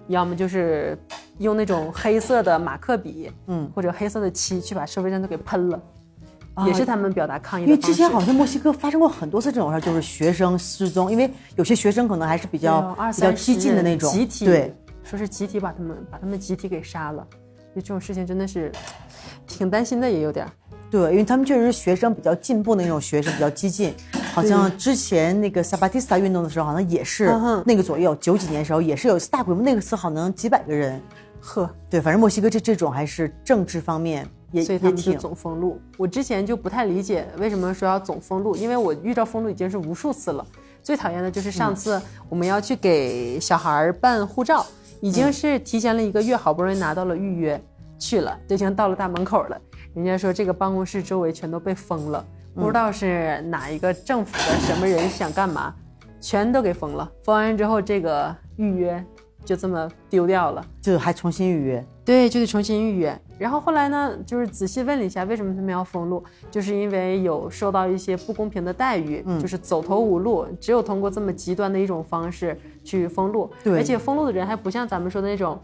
要么就是用那种黑色的马克笔，嗯，或者黑色的漆去把收费站都给喷了，啊也是他们表达抗议因为。之前好像墨西哥发生过很多次这种事儿，就是学生失踪，因为有些学生可能还是比较比较激进的那种，集体对，说是集体把他们把他们集体给杀了，就这种事情真的是挺担心的，也有点儿。对，因为他们确实是学生比较进步的那种学生，比较激进。好像之前那个萨巴蒂斯塔运动的时候，好像也是那个左右，九几年时候也是有一次大规模，那个次好像几百个人。呵，对，反正墨西哥这这种还是政治方面也所以他们就也挺总封路。我之前就不太理解为什么说要总封路，因为我遇到封路已经是无数次了。最讨厌的就是上次我们要去给小孩办护照，已经是提前了一个月，好不容易拿到了预约，去了，就已经到了大门口了。人家说这个办公室周围全都被封了，不知道是哪一个政府的什么人想干嘛，全都给封了。封完之后，这个预约就这么丢掉了。就还重新预约。对，就得重新预约。然后后来呢，就是仔细问了一下，为什么他们要封路，就是因为有受到一些不公平的待遇，嗯就是走投无路，只有通过这么极端的一种方式去封路。对而且封路的人还不像咱们说的那种。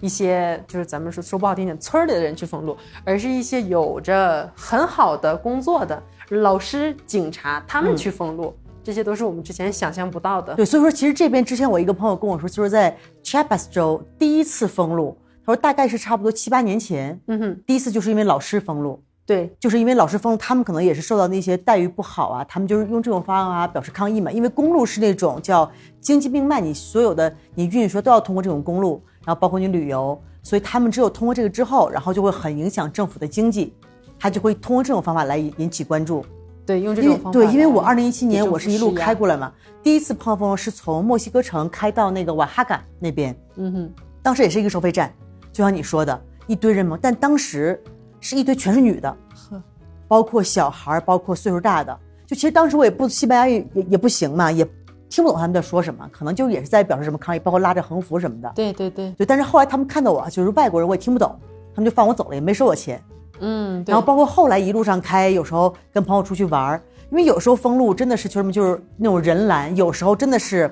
一些就是咱们说说不好听点，村儿里的人去封路，而是一些有着很好的工作的老师、警察，他们去封路，这些都是我们之前想象不到的。对，所以说其实这边之前我一个朋友跟我说，就是在 Chiapas 州第一次封路，他说大概是差不多七八年前，嗯哼，第一次就是因为老师封路。对，就是因为老师封路，他们可能也是受到那些待遇不好啊，他们就是用这种方法表示抗议嘛。因为公路是那种叫经济命脉，你所有的你运输都要通过这种公路，然后包括你旅游，所以他们只有通过这个之后，然后就会很影响政府的经济，他就会通过这种方法来引引起关注。对，用这种方法对，因为我来二零一七年我是一路开过来嘛，第一次碰到风是从墨西哥城开到那个瓦哈嘎那边，嗯哼，当时也是一个收费站，就像你说的，一堆人嘛，但当时是一堆全是女的，呵，包括小孩儿，包括岁数大的。就其实当时我也不西班牙语也也不行嘛，也听不懂他们在说什么，可能就也是在表示什么抗议，包括拉着横幅什么的。对对对，对，但是后来他们看到我就是外国人，我也听不懂，他们就放我走了，也没收我钱。嗯，对然后包括后来一路上开，有时候跟朋友出去玩儿，因为有时候封路真的是就什么就是那种人拦，有时候真的是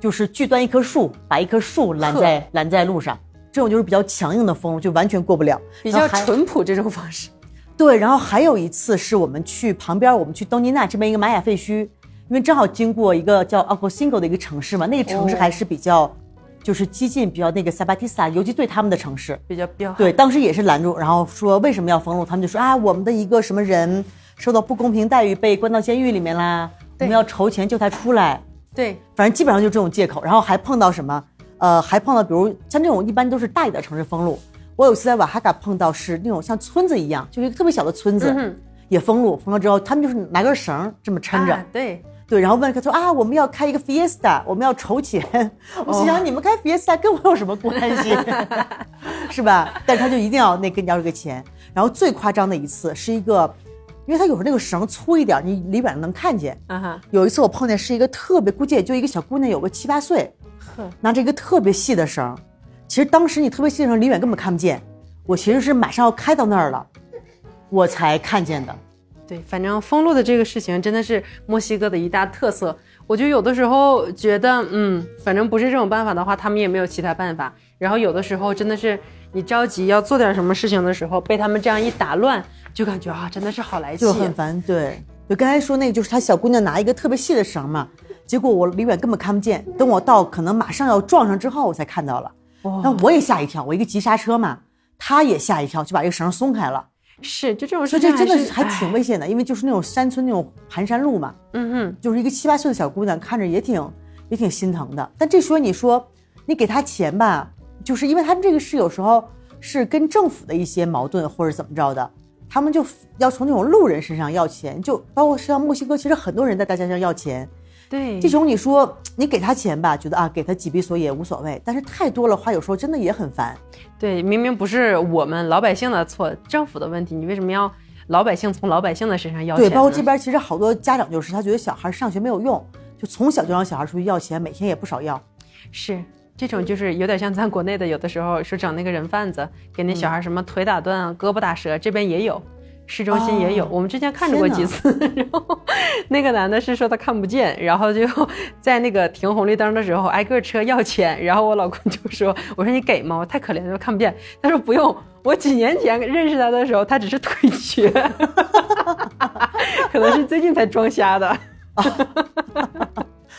就是锯断一棵树，把一棵树拦在拦在路上，这种就是比较强硬的封路，就完全过不了。比较淳朴这种方式。对，然后还有一次是我们去旁边，我们去东尼纳这边一个玛雅废墟，因为正好经过一个叫 a c o s i n g o 的一个城市嘛，那个城市哦还是比较。就是激进，比较那个萨巴蒂萨，尤其对他们的城市，比较彪悍。对，当时也是拦住，然后说为什么要封路？他们就说啊，我们的一个什么人受到不公平待遇，被关到监狱里面啦，我们要筹钱救他出来。对反正基本上就这种借口，然后还碰到什么？呃，还碰到比如像这种一般都是大一点城市封路。我有一次在瓦哈嘎碰到是那种像村子一样，就是一个特别小的村子，嗯也封路。封了之后，他们就是拿根绳这么抻着，啊对，对，然后问他说啊，我们要开一个 Fiesta，我们要筹钱。[laughs] 我心想，你们开 Fiesta 跟我有什么关系？[laughs] 是吧？但是他就一定要那跟你要这个钱。然后最夸张的一次是一个，因为他有时候那个绳粗一点，你离远能看见。啊哈，有一次我碰见是一个特别，估计也就一个小姑娘，有个七八岁，呵，拿着一个特别细的绳。其实当时你特别细的绳，离远根本看不见。我其实是马上要开到那儿了，我才看见的。对，反正封路的这个事情真的是墨西哥的一大特色。我就有的时候觉得，嗯，反正不是这种办法的话，他们也没有其他办法。然后有的时候真的是你着急要做点什么事情的时候，被他们这样一打乱，就感觉啊，真的是好来气就。很烦。对，就刚才说那个，就是他小姑娘拿一个特别细的绳嘛，结果我离远根本看不见，等我到可能马上要撞上之后，我才看到了。哇那我也吓一跳，我一个急刹车嘛，他也吓一跳，就把这个绳松开了。是，就这种所以事情这真的是还哎挺危险的，因为就是那种山村那种盘山路嘛，嗯哼，就是一个七八岁的小姑娘，看着也挺也挺心疼的。但这时候你说你给她钱吧，就是因为他们这个是有时候是跟政府的一些矛盾或者怎么着的，他们就要从那种路人身上要钱，就包括像墨西哥，其实很多人在大街上要钱。对，这种你说你给他钱吧，觉得啊给他几笔所也无所谓，但是太多了话，有时候真的也很烦。对，明明不是我们老百姓的错，政府的问题，你为什么要老百姓从老百姓的身上要钱对，包括这边其实好多家长就是他觉得小孩上学没有用，就从小就让小孩出去要钱，每天也不少要。是这种，就是有点像咱国内的，有的时候说整那个人贩子，给那小孩什么腿打断啊、胳膊打折，这边也有。市中心也有，哦我们之前看着过几次。[laughs] 然后那个男的是说他看不见，然后就在那个停红绿灯的时候挨个车要钱。然后我老公就说：“我说你给吗？我太可怜了，看不见。”他说：“不用，我几年前认识他的时候，他只是腿瘸，[laughs] 可能是最近才装瞎的。[laughs] ”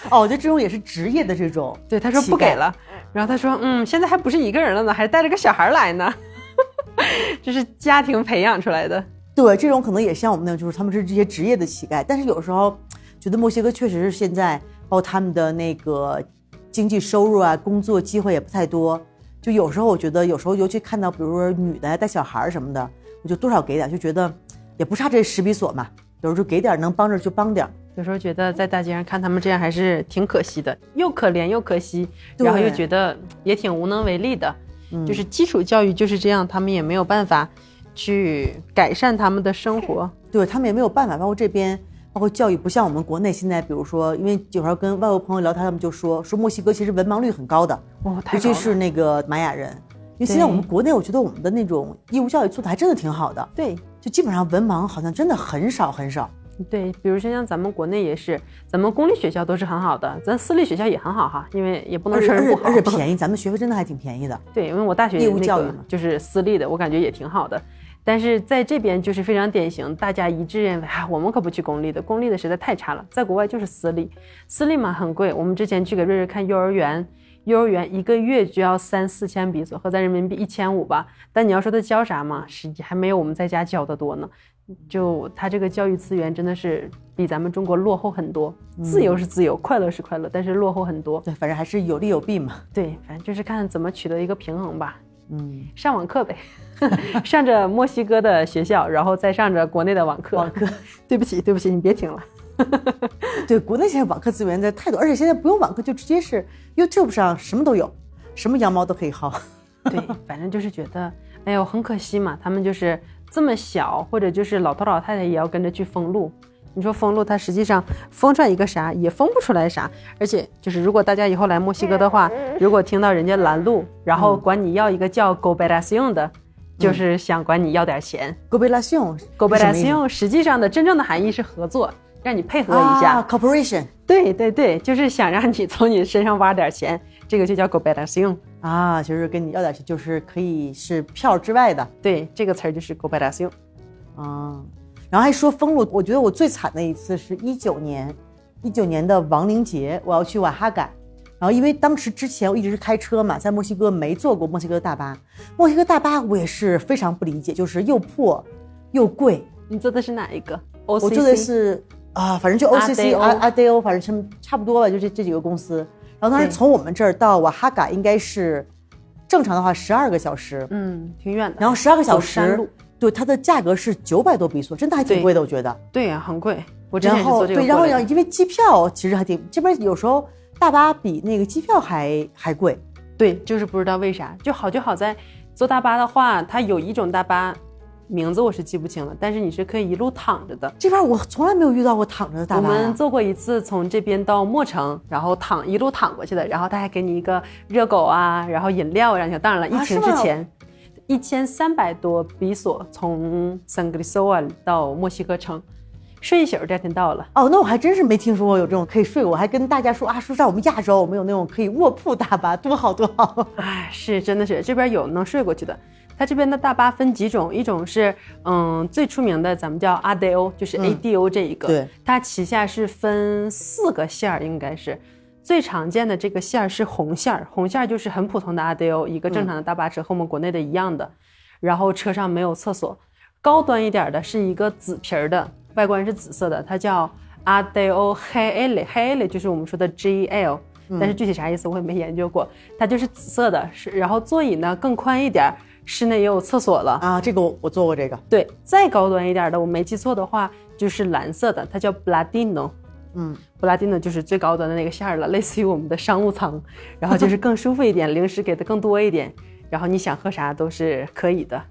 哦，我觉得这种也是职业的这种。对，他说不给了，然后他说，嗯，现在还不是一个人了呢，还带着个小孩来呢，这是家庭培养出来的。对，这种可能也像我们那种，就是他们是这些职业的乞丐。但是有时候觉得墨西哥确实是现在，包括他们的那个经济收入啊，工作机会也不太多。就有时候我觉得，有时候尤其看到，比如说女的带小孩儿什么的，我就多少给点，就觉得也不差这十比索嘛。有时候就给点，能帮着就帮点。有时候觉得在大街上看他们这样还是挺可惜的，又可怜又可惜，对然后又觉得也挺无能为力的。就是基础教育就是这样，他们也没有办法去改善他们的生活。对他们也没有办法，包括这边，包括教育，不像我们国内现在，比如说，因为有时候跟外国朋友聊天，他们就说说墨西哥其实文盲率很高的，尤其是那个玛雅人。因为现在我们国内，我觉得我们的那种义务教育做的还真的挺好的，对就基本上文盲好像真的很少很少。对，比如说像咱们国内也是，咱们公立学校都是很好的，咱私立学校也很好哈，因为也不能而且而且承认不好。而且便宜，咱们学费真的还挺便宜的。对，因为我大学义务教育嘛就是私立的，我感觉也挺好的。但是在这边就是非常典型，大家一致认为啊，我们可不去公立的，公立的实在太差了。在国外就是私立，私立嘛很贵。我们之前去给瑞瑞看幼儿园，幼儿园一个月就要三四千比索，合咱人民币一千五吧。但你要说他教啥嘛，实际还没有我们在家教的多呢。就他这个教育资源真的是比咱们中国落后很多。自由是自由，快乐是快乐，但是落后很多。对，反正还是有利有弊嘛。对，反正就是看怎么取得一个平衡吧。嗯，上网课呗，[laughs] 上着墨西哥的学校，然后再上着国内的网课。网课，[laughs] 对不起，对不起，你别听了。[laughs] 对，国内现在网课资源在太多，而且现在不用网课，就直接是 YouTube 上什么都有，什么羊毛都可以薅。对，反正就是觉得，哎呦，很可惜嘛，他们就是这么小，或者就是老头老太太也要跟着去封路。你说封路，它实际上封出来一个啥，也封不出来啥。而且就是，如果大家以后来墨西哥的话，如果听到人家拦路，然后管你要一个叫 “gobernación” 的，就是想管你要点钱。Cooperation gobernación 实际上的真正的含义是合作，让你配合一下。啊，Cooperation 对对对，就是想让你从你身上挖点钱，[laughs] 这个就叫 gobernación。啊，就是跟你要点钱，就是可以是票之外的对，这个词儿就是 gobernación。啊。然后还说封路，我觉得我最惨的一次是一九年，一九年的亡灵节，我要去瓦哈嘎。然后因为当时之前我一直是开车嘛，在墨西哥没坐过墨西哥大巴，墨西哥大巴我也是非常不理解，就是又破又贵。你坐的是哪一个？我坐的是啊，反正就 OCC 阿阿阿 d o 反正差差不多吧，就这这几个公司。然后当时从我们这儿到瓦哈嘎应该是正常的话十二个小时，嗯，挺远的。然后十二个小时对它的价格是九百多比索，真的还挺贵的，我觉得。对呀、很贵。我之前然后是坐这个对，然后过来的因为机票其实还挺，这边有时候大巴比那个机票还还贵。对，就是不知道为啥，就好就好在坐大巴的话，它有一种大巴，名字我是记不清了，但是你是可以一路躺着的。这边我从来没有遇到过躺着的大我巴我们坐过一次从这边到墨城，然后躺一路躺过去的，然后他还给你一个热狗啊，然后饮料，然后当然了，疫情之前，一千三百多比索从圣格里索瓦到墨西哥城，睡一宿第二天到了。哦，那我还真是没听说过有这种可以睡，我还跟大家说啊，说在我们亚洲我们有那种可以卧铺大巴，多好多好。哎，是真的是这边有能睡过去的。它这边的大巴分几种，一种是嗯最出名的，咱们叫阿德欧，就是 ADO 这一个。对，它旗下是分四个线儿，应该是最常见的这个线儿是红线儿，红线儿就是很普通的阿德欧，一个正常的大巴车和我们国内的一样的，然后车上没有厕所。高端一点的是一个紫皮儿的，外观是紫色的，它叫 Adeo Hele Hele 就是我们说的 GL。但是具体啥意思我也没研究过，它就是紫色的，是然后座椅呢更宽一点儿，室内也有厕所了。啊，这个我我坐过这个，对，再高端一点的，我没记错的话，就是蓝色的，它叫 Bladino。嗯，布拉蒂诺就是最高端的那个线儿了，类似于我们的商务舱，然后就是更舒服一点，[laughs] 零食给的更多一点，然后你想喝啥都是可以的。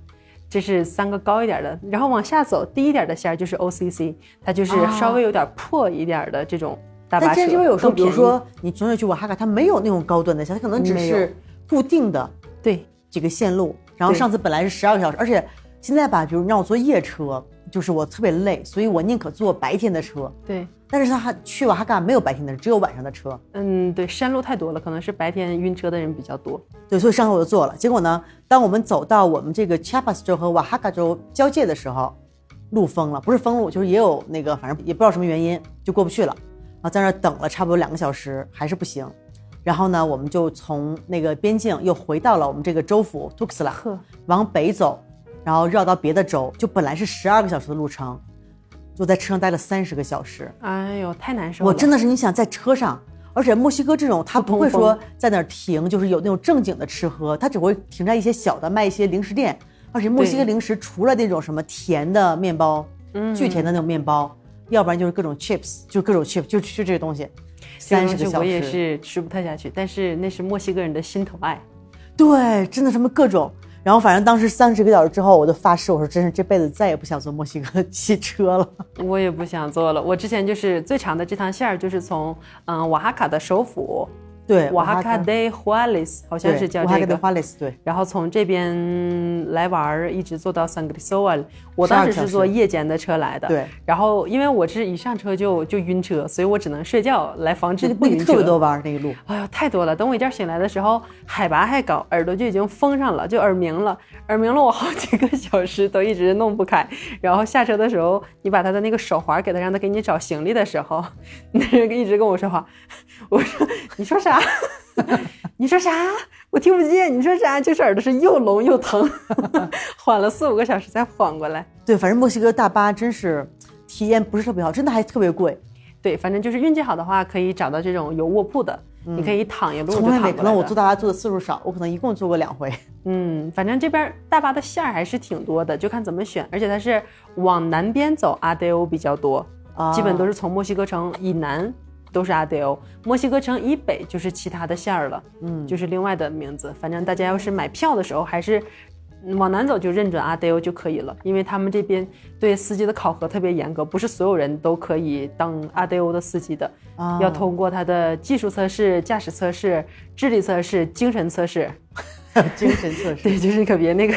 这是三个高一点的，然后往下走低一点的线儿就是 OCC，它就是啊稍微有点破一点的这种大巴车。但这这边有时候，比如说你从这去瓦哈卡，它没有那种高端的线，它可能只是固定的对几个线路。然后上次本来是十二个小时，而且现在吧，比如让我坐夜车，就是我特别累，所以我宁可坐白天的车。对，但是他去瓦哈卡没有白天的，只有晚上的车。嗯，对，山路太多了，可能是白天晕车的人比较多。对，所以上次我就坐了。结果呢，当我们走到我们这个 Chiapas 州和瓦哈卡州交界的时候，路封了，不是封路，就是也有那个，反正也不知道什么原因，就过不去了。然后在那儿等了差不多两个小时，还是不行。然后呢，我们就从那个边境又回到了我们这个州府 Tuxtla，往北走，然后绕到别的州，就本来是十二个小时的路程，就在车上待了三十个小时。哎呦，太难受了。我真的是，你想在车上，而且墨西哥这种，他不会说在那儿停，就是有那种正经的吃喝，他只会停在一些小的卖一些零食店。而且墨西哥零食除了那种什么甜的面包，嗯巨甜的那种面包，要不然就是各种 chips，就各种 chips，就就这些东西。这个三十个小时我也，是吃不太下去，但是那是墨西哥人的心头爱。对，真的什么各种。然后反正当时三十个小时之后，我就发誓，我说真是这辈子再也不想坐墨西哥汽车了。[laughs] 我也不想坐了。我之前就是最长的这趟线儿，就是从嗯瓦哈卡的首府对，瓦哈卡 de Juarez，好像是叫瓦哈卡的这个，花蕾丝，对，然后从这边来玩儿，一直坐到 San Cristóbal。我12个小时当时是坐夜间的车来的，对。然后因为我是一上车就就晕车，所以我只能睡觉来防止那个不晕车。那个特别多弯那个路。哎呦，太多了！等我一觉醒来的时候，海拔还高，耳朵就已经封上了，就耳鸣了，耳鸣了我好几个小时都一直弄不开。然后下车的时候，你把他的那个手环给他，让他给你找行李的时候，[laughs] 那人一直跟我说话，我说你说啥？[laughs] 你说啥？我听不见。你说啥？就是耳朵是又聋又疼，[laughs] 缓了四五个小时才缓过来。对，反正墨西哥大巴真是体验不是特别好，真的还特别贵。对，反正就是运气好的话，可以找到这种有卧铺的，你可以躺一路就从来没，躺过来可能我坐大巴坐的次数少，我可能一共坐过两回。嗯，反正这边大巴的线儿还是挺多的，就看怎么选。而且它是往南边走，阿德欧比较多，啊基本都是从墨西哥城以南都是阿德欧，墨西哥城以北就是其他的线儿了，嗯，就是另外的名字。反正大家要是买票的时候，还是嗯往南走就认准阿德欧就可以了，因为他们这边对司机的考核特别严格，不是所有人都可以当阿德欧的司机的，啊要通过他的技术测试、驾驶测试、智力测试、精神测试。[laughs] 精神测试。[laughs] 对，就是你可别那个，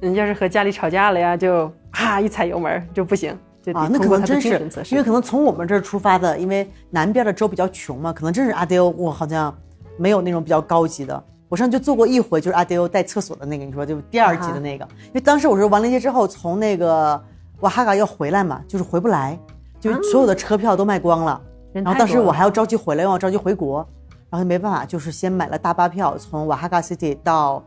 嗯，要是和家里吵架了呀，就啪一踩油门儿就不行，就啊，那可能真是因为可能从我们这儿出发的，因为南边的州比较穷嘛，可能真是阿迪欧，我好像没有那种比较高级的。我上次就坐过一回，就是阿迪欧带厕所的那个，你说就第二级的那个，因为当时我是完了一些之后从那个瓦哈卡要回来嘛，就是回不来，就所有的车票都卖光了。人。然后当时我还要着急回来，又要着急回国，然后就没办法，就是先买了大巴票，从瓦哈卡 City 到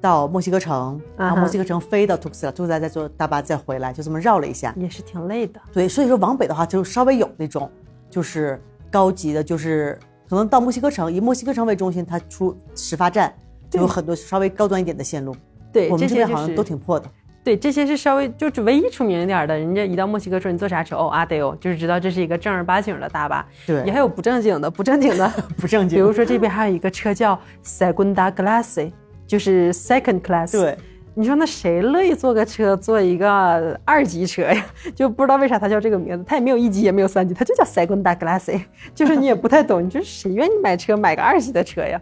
到墨西哥城，然后啊墨西哥城飞到 Tuxtla，Tuxtla 再坐大巴再回来，就这么绕了一下。也是挺累的。对，所以说往北的话，就稍微有那种就是高级的，就是可能到墨西哥城，以墨西哥城为中心，它出始发站就有很多稍微高端一点的线路。对，我们这边好像都挺破的。对，这些是稍微就是唯一出名一点的，人家一到墨西哥说你坐啥车哦，阿德欧，就是知道这是一个正儿八经的大巴。对也还有不正经的，不正经的，[laughs] 不正经。比如说这边还有一个车叫 Segunda Clase，就是 Second Class。对，你说那谁乐意坐个车坐一个二级车呀？[laughs] 就不知道为啥它叫这个名字，它也没有一级也没有三级，它就叫 Segunda Clase，[laughs] 就是你也不太懂，你说谁愿意买车买个二级的车呀？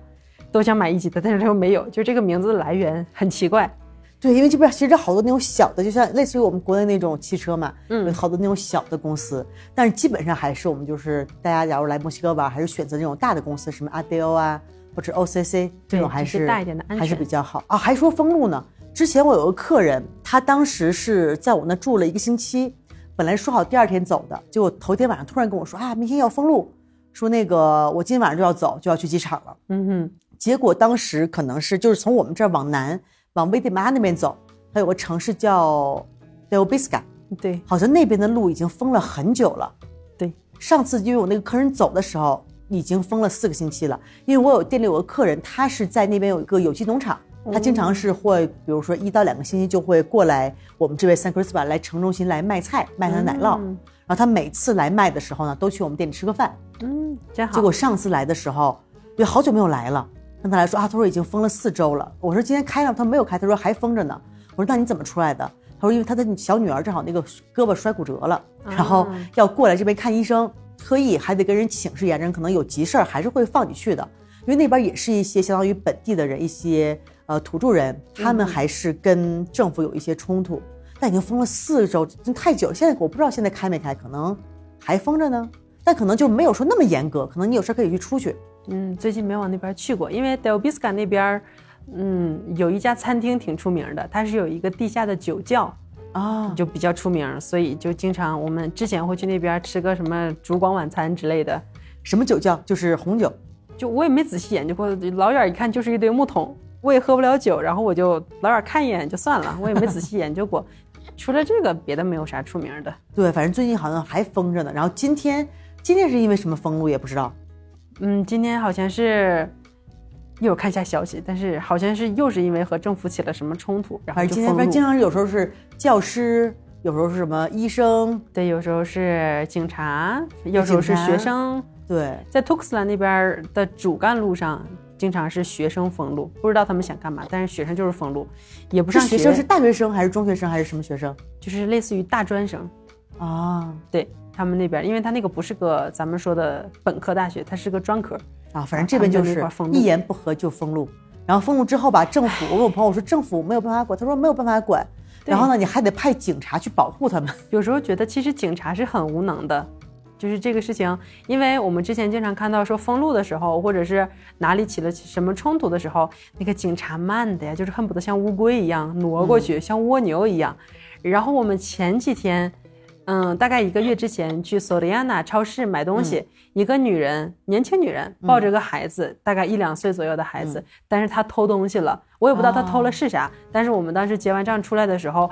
都想买一级的，但是他又没有，就这个名字的来源很奇怪。对，因为这边其实好多那种小的，就像类似于我们国内那种汽车嘛，嗯有好多那种小的公司，但是基本上还是我们就是大家假如来墨西哥玩，还是选择那种大的公司，什么阿迪欧啊或者 OCC 这种还是大一点的安全还是比较好啊。还说封路呢，之前我有个客人，他当时是在我那住了一个星期，本来说好第二天走的，结果头天晚上突然跟我说啊，明天要封路，说那个我今天晚上就要走，就要去机场了。嗯哼，结果当时可能是就是从我们这儿往南，往危地马拉那边走，它有个城市叫 Del Bisca，对好像那边的路已经封了很久了。对，上次因为我那个客人走的时候，已经封了四个星期了。因为我有店里有个客人，他是在那边有一个有机农场，他经常是会，比如说一到两个星期就会过来我们这位 San Cristobal 来城中心来卖菜，卖他的奶酪。嗯然后他每次来卖的时候呢，都去我们店里吃个饭。嗯，真好。结果上次来的时候，对，好久没有来了。跟他来说啊，他说已经封了四周了。我说今天开了，他没有开，他说还封着呢。我说那你怎么出来的？他说因为他的小女儿正好那个胳膊摔骨折了，然后要过来这边看医生，特意还得跟人请示一下，人可能有急事儿，还是会放你去的。因为那边也是一些相当于本地的人，一些呃土著人，他们还是跟政府有一些冲突。但已经封了四周，真太久。现在我不知道现在开没开，可能还封着呢。但可能就没有说那么严格，可能你有事可以去出去。嗯，最近没往那边去过，因为 Del Bisca 那边儿，嗯，有一家餐厅挺出名的，它是有一个地下的酒窖，啊，就比较出名，所以就经常我们之前会去那边吃个什么烛光晚餐之类的。什么酒窖？就是红酒。就我也没仔细研究过，老远一看就是一堆木桶，我也喝不了酒，然后我就老远看一眼就算了，我也没仔细研究过。[laughs] 除了这个，别的没有啥出名的。对，反正最近好像还封着呢。然后今天，今天是因为什么封路也不知道。嗯，今天好像是，一会儿看一下消息，但是好像是又是因为和政府起了什么冲突，然后今天，就封路反正经。常有时候是教师，有时候是什么医生，对，有时候是警察，有时候是学生。对，在托克斯兰那边的主干路上，经常是学生封路，不知道他们想干嘛，但是学生就是封路，也不是上学生是大学生还是中学生还是什么学生就是类似于大专生。啊？对他们那边，因为他那个不是个咱们说的本科大学，他是个专科。啊，反正这边就是一言不合就封路，然后封路之后吧，政府，我问我朋友我说政府没有办法管，他说没有办法管，然后呢，你还得派警察去保护他们。有时候觉得其实警察是很无能的，就是这个事情，因为我们之前经常看到说封路的时候，或者是哪里起了什么冲突的时候，那个警察慢的呀，就是恨不得像乌龟一样挪过去，像蜗牛一样。然后我们前几天。嗯，大概一个月之前去索利亚纳超市买东西，一个女人，年轻女人抱着个孩子，大概一两岁左右的孩子，但是她偷东西了，我也不知道她偷了是啥，但是我们当时结完账出来的时候，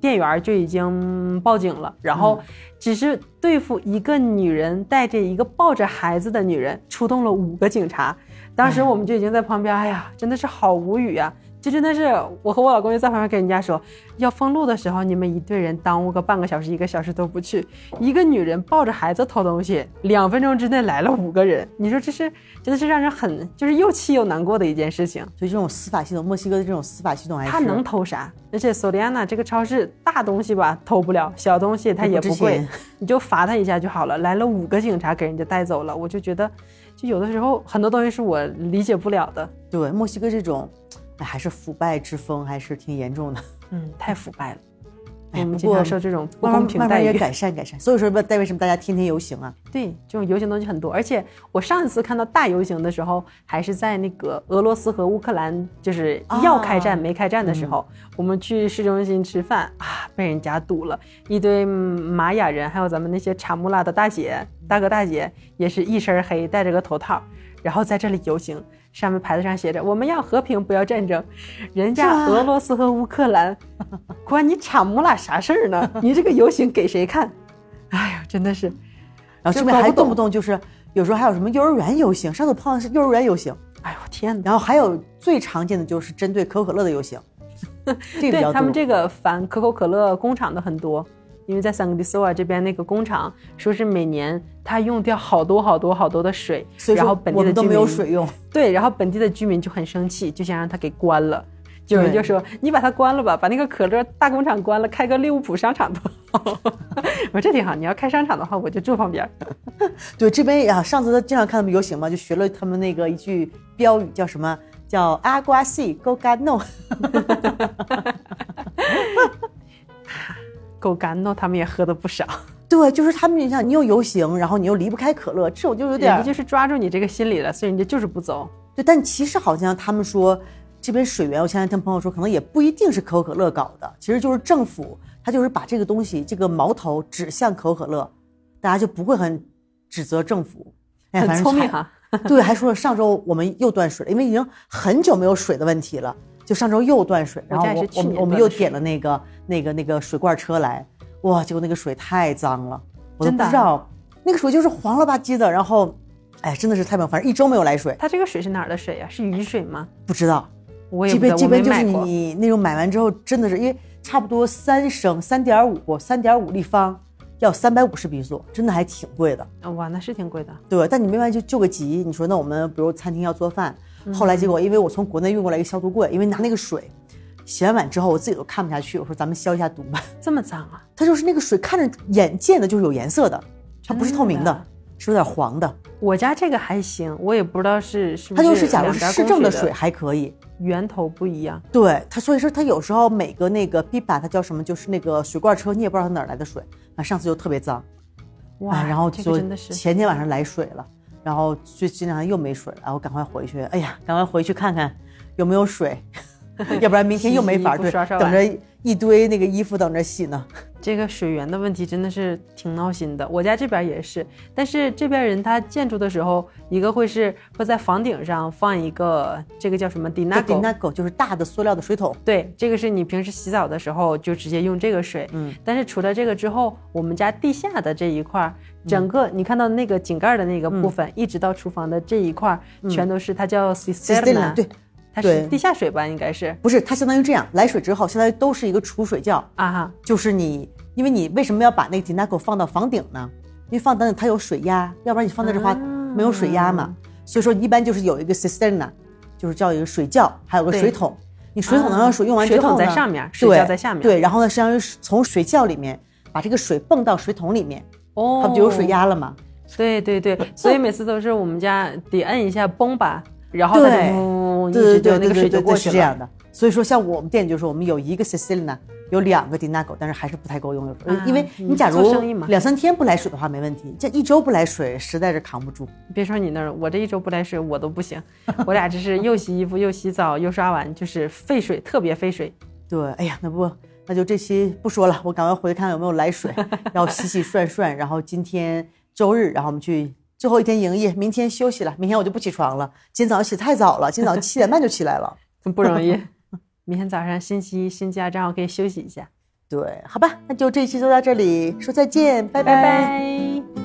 店员就已经报警了，然后只是对付一个女人带着一个抱着孩子的女人，出动了五个警察。当时我们就已经在旁边，哎呀，真的是好无语呀、就真的是我和我老公就在旁边跟人家说，要封路的时候，你们一队人耽误个半个小时、一个小时都不去，一个女人抱着孩子偷东西，两分钟之内来了五个人，你说这是真的是让人很就是又气又难过的一件事情。所以这种司法系统，墨西哥的这种司法系统还是他能偷啥？而且索利亚娜这个超市大东西吧偷不了，小东西它也不贵，你就罚他一下就好了。来了五个警察给人家带走了，我就觉得，就有的时候很多东西是我理解不了的。对墨西哥这种，哎，还是腐败之风还是挺严重的。嗯，太腐败了。我们经常过受这种不公平待遇。慢慢也改善改善。所以说，但为什么大家天天游行啊？对，这种游行东西很多，而且我上一次看到大游行的时候，还是在那个俄罗斯和乌克兰就是要开战、啊没开战的时候，我们去市中心吃饭啊，被人家堵了，一堆玛雅人，还有咱们那些查穆拉的大姐、大哥大姐，也是一身黑，戴着个头套，然后在这里游行。上面牌子上写着“我们要和平，不要战争”，人家俄罗斯和乌克兰，[laughs] 关你查穆拉啥事儿呢？[laughs] 你这个游行给谁看？哎呀，真的是。然后这边还动不动就是有时候还有什么幼儿园游行，上次碰到是幼儿园游行，哎呦天哪！然后还有最常见的就是针对可口可乐的游行。[laughs] 对他们这个反可口可乐工厂的很多，因为在桑格迪索瓦这边那个工厂说是每年它用掉好多好多好多的水，然后本地的居我们都没有水用。对，然后本地的居民就很生气，就想让他给关了。有人就说：“你把它关了吧，把那个可乐大工厂关了，开个利物浦商场多好。[laughs] ”我说这挺好，你要开商场的话，我就住旁边。[laughs] 对，这边啊，上次经常看他们游行嘛，就学了他们那个一句标语，叫什么？叫阿瓜西 Go g a No。[laughs] 狗干诺他们也喝的不少，[laughs] 对，就是他们，你想，你又游行，然后你又离不开可乐，这种就有点儿人家就是抓住你这个心理了，所以人家就是不走。对。但其实好像他们说这边水源，我现在听朋友说，可能也不一定是可口可乐搞的，其实就是政府，他就是把这个东西这个矛头指向可口可乐，大家就不会很指责政府。哎，反很正聪明哈。对，还说了上周我们又断水了，因为已经很久没有水的问题了，就上周又断水，然后我我我们我们又点了那个那个那个水罐车来，哇，结果那个水太脏了，我都真的啊？不知道。那个水就是黄了吧唧的，然后，哎，真的是太棒，反正一周没有来水，它这个水是哪儿的水呀、是雨水吗？不知道。我也这边这边就是。你那种买完之后真的是因为差不多三升三点五三点五立方要三百五十比索，真的还挺贵的。啊哇，那是挺贵的。对，但你没办法就救个急，你说那我们比如餐厅要做饭，后来结果因为我从国内运过来一个消毒柜，因为拿那个水洗完碗之后我自己都看不下去，我说咱们消一下毒吧。这么脏啊？它就是那个水看着眼见的就是有颜色的，它不是透明的的，是有点黄的。我家这个还行，我也不知道是它就是假如是市政的水还可以，源头不一样。对它，所以说它有时候每个那个 B 版它叫什么，就是那个水罐车，你也不知道它哪儿来的水，啊，上次就特别脏，哇，啊，然后就前天晚上来水了，然后最近两天又没水了，然后赶快回去，哎呀，赶快回去看看有没有水，[laughs] 要不然明天又没法洗洗衣服对，刷刷碗等着一堆那个衣服等着洗呢。[laughs] 这个水源的问题真的是挺闹心的。我家这边也是，但是这边人他建筑的时候，一个会是会在房顶上放一个这个叫什么 d i n a 这 g o Dinago 就是大的塑料的水桶，对，这个是你平时洗澡的时候就直接用这个水。嗯，但是除了这个之后，我们家地下的这一块儿，整个你看到那个井盖的那个部分，一直到厨房的这一块儿，全都是它叫 cisterna，嗯对，它是地下水吧？应该是不是它相当于这样，来水之后相当于都是一个储水窖，啊哈，就是你，因为你为什么要把那个 Dinago 放到房顶呢？因为放房顶它有水压，要不然你放在这的话、啊没有水压嘛。所以说一般就是有一个 cisterna，就是叫一个水窖，还有个水桶。你水桶能让水用完之水桶后，在上面水对窖在下面对，然后呢，相当于从水窖里面把这个水泵到水桶里面，哦，它不就有水压了吗？对对对，所以每次都是我们家得摁一下泵把，然后它对就呜一对对那个对对对对对，水就过去了。是这样的。所以说，像我们店就是我们有一个 Cecilina，有两个 Dinago，但是还是不太够用，有时候，啊因为你假如两三天不来水的话没问题，这一周不来水实在是扛不住。别说你那儿，我这一周不来水我都不行，我俩这是又洗衣服又洗澡又刷碗，就是费水，特别费水。对，哎呀，那不那就这期不说了，我赶快回去看看有没有来水，[laughs] 然后洗洗涮涮，然后今天周日，然后我们去最后一天营业，明天休息了，明天我就不起床了。今天早上起太早了，今天早上七点半就起来了。真 [laughs] 不容易。[laughs] 明天早上星期一新家正好可以休息一下，对，好吧，那就这一期就到这里，说再见，拜拜拜拜。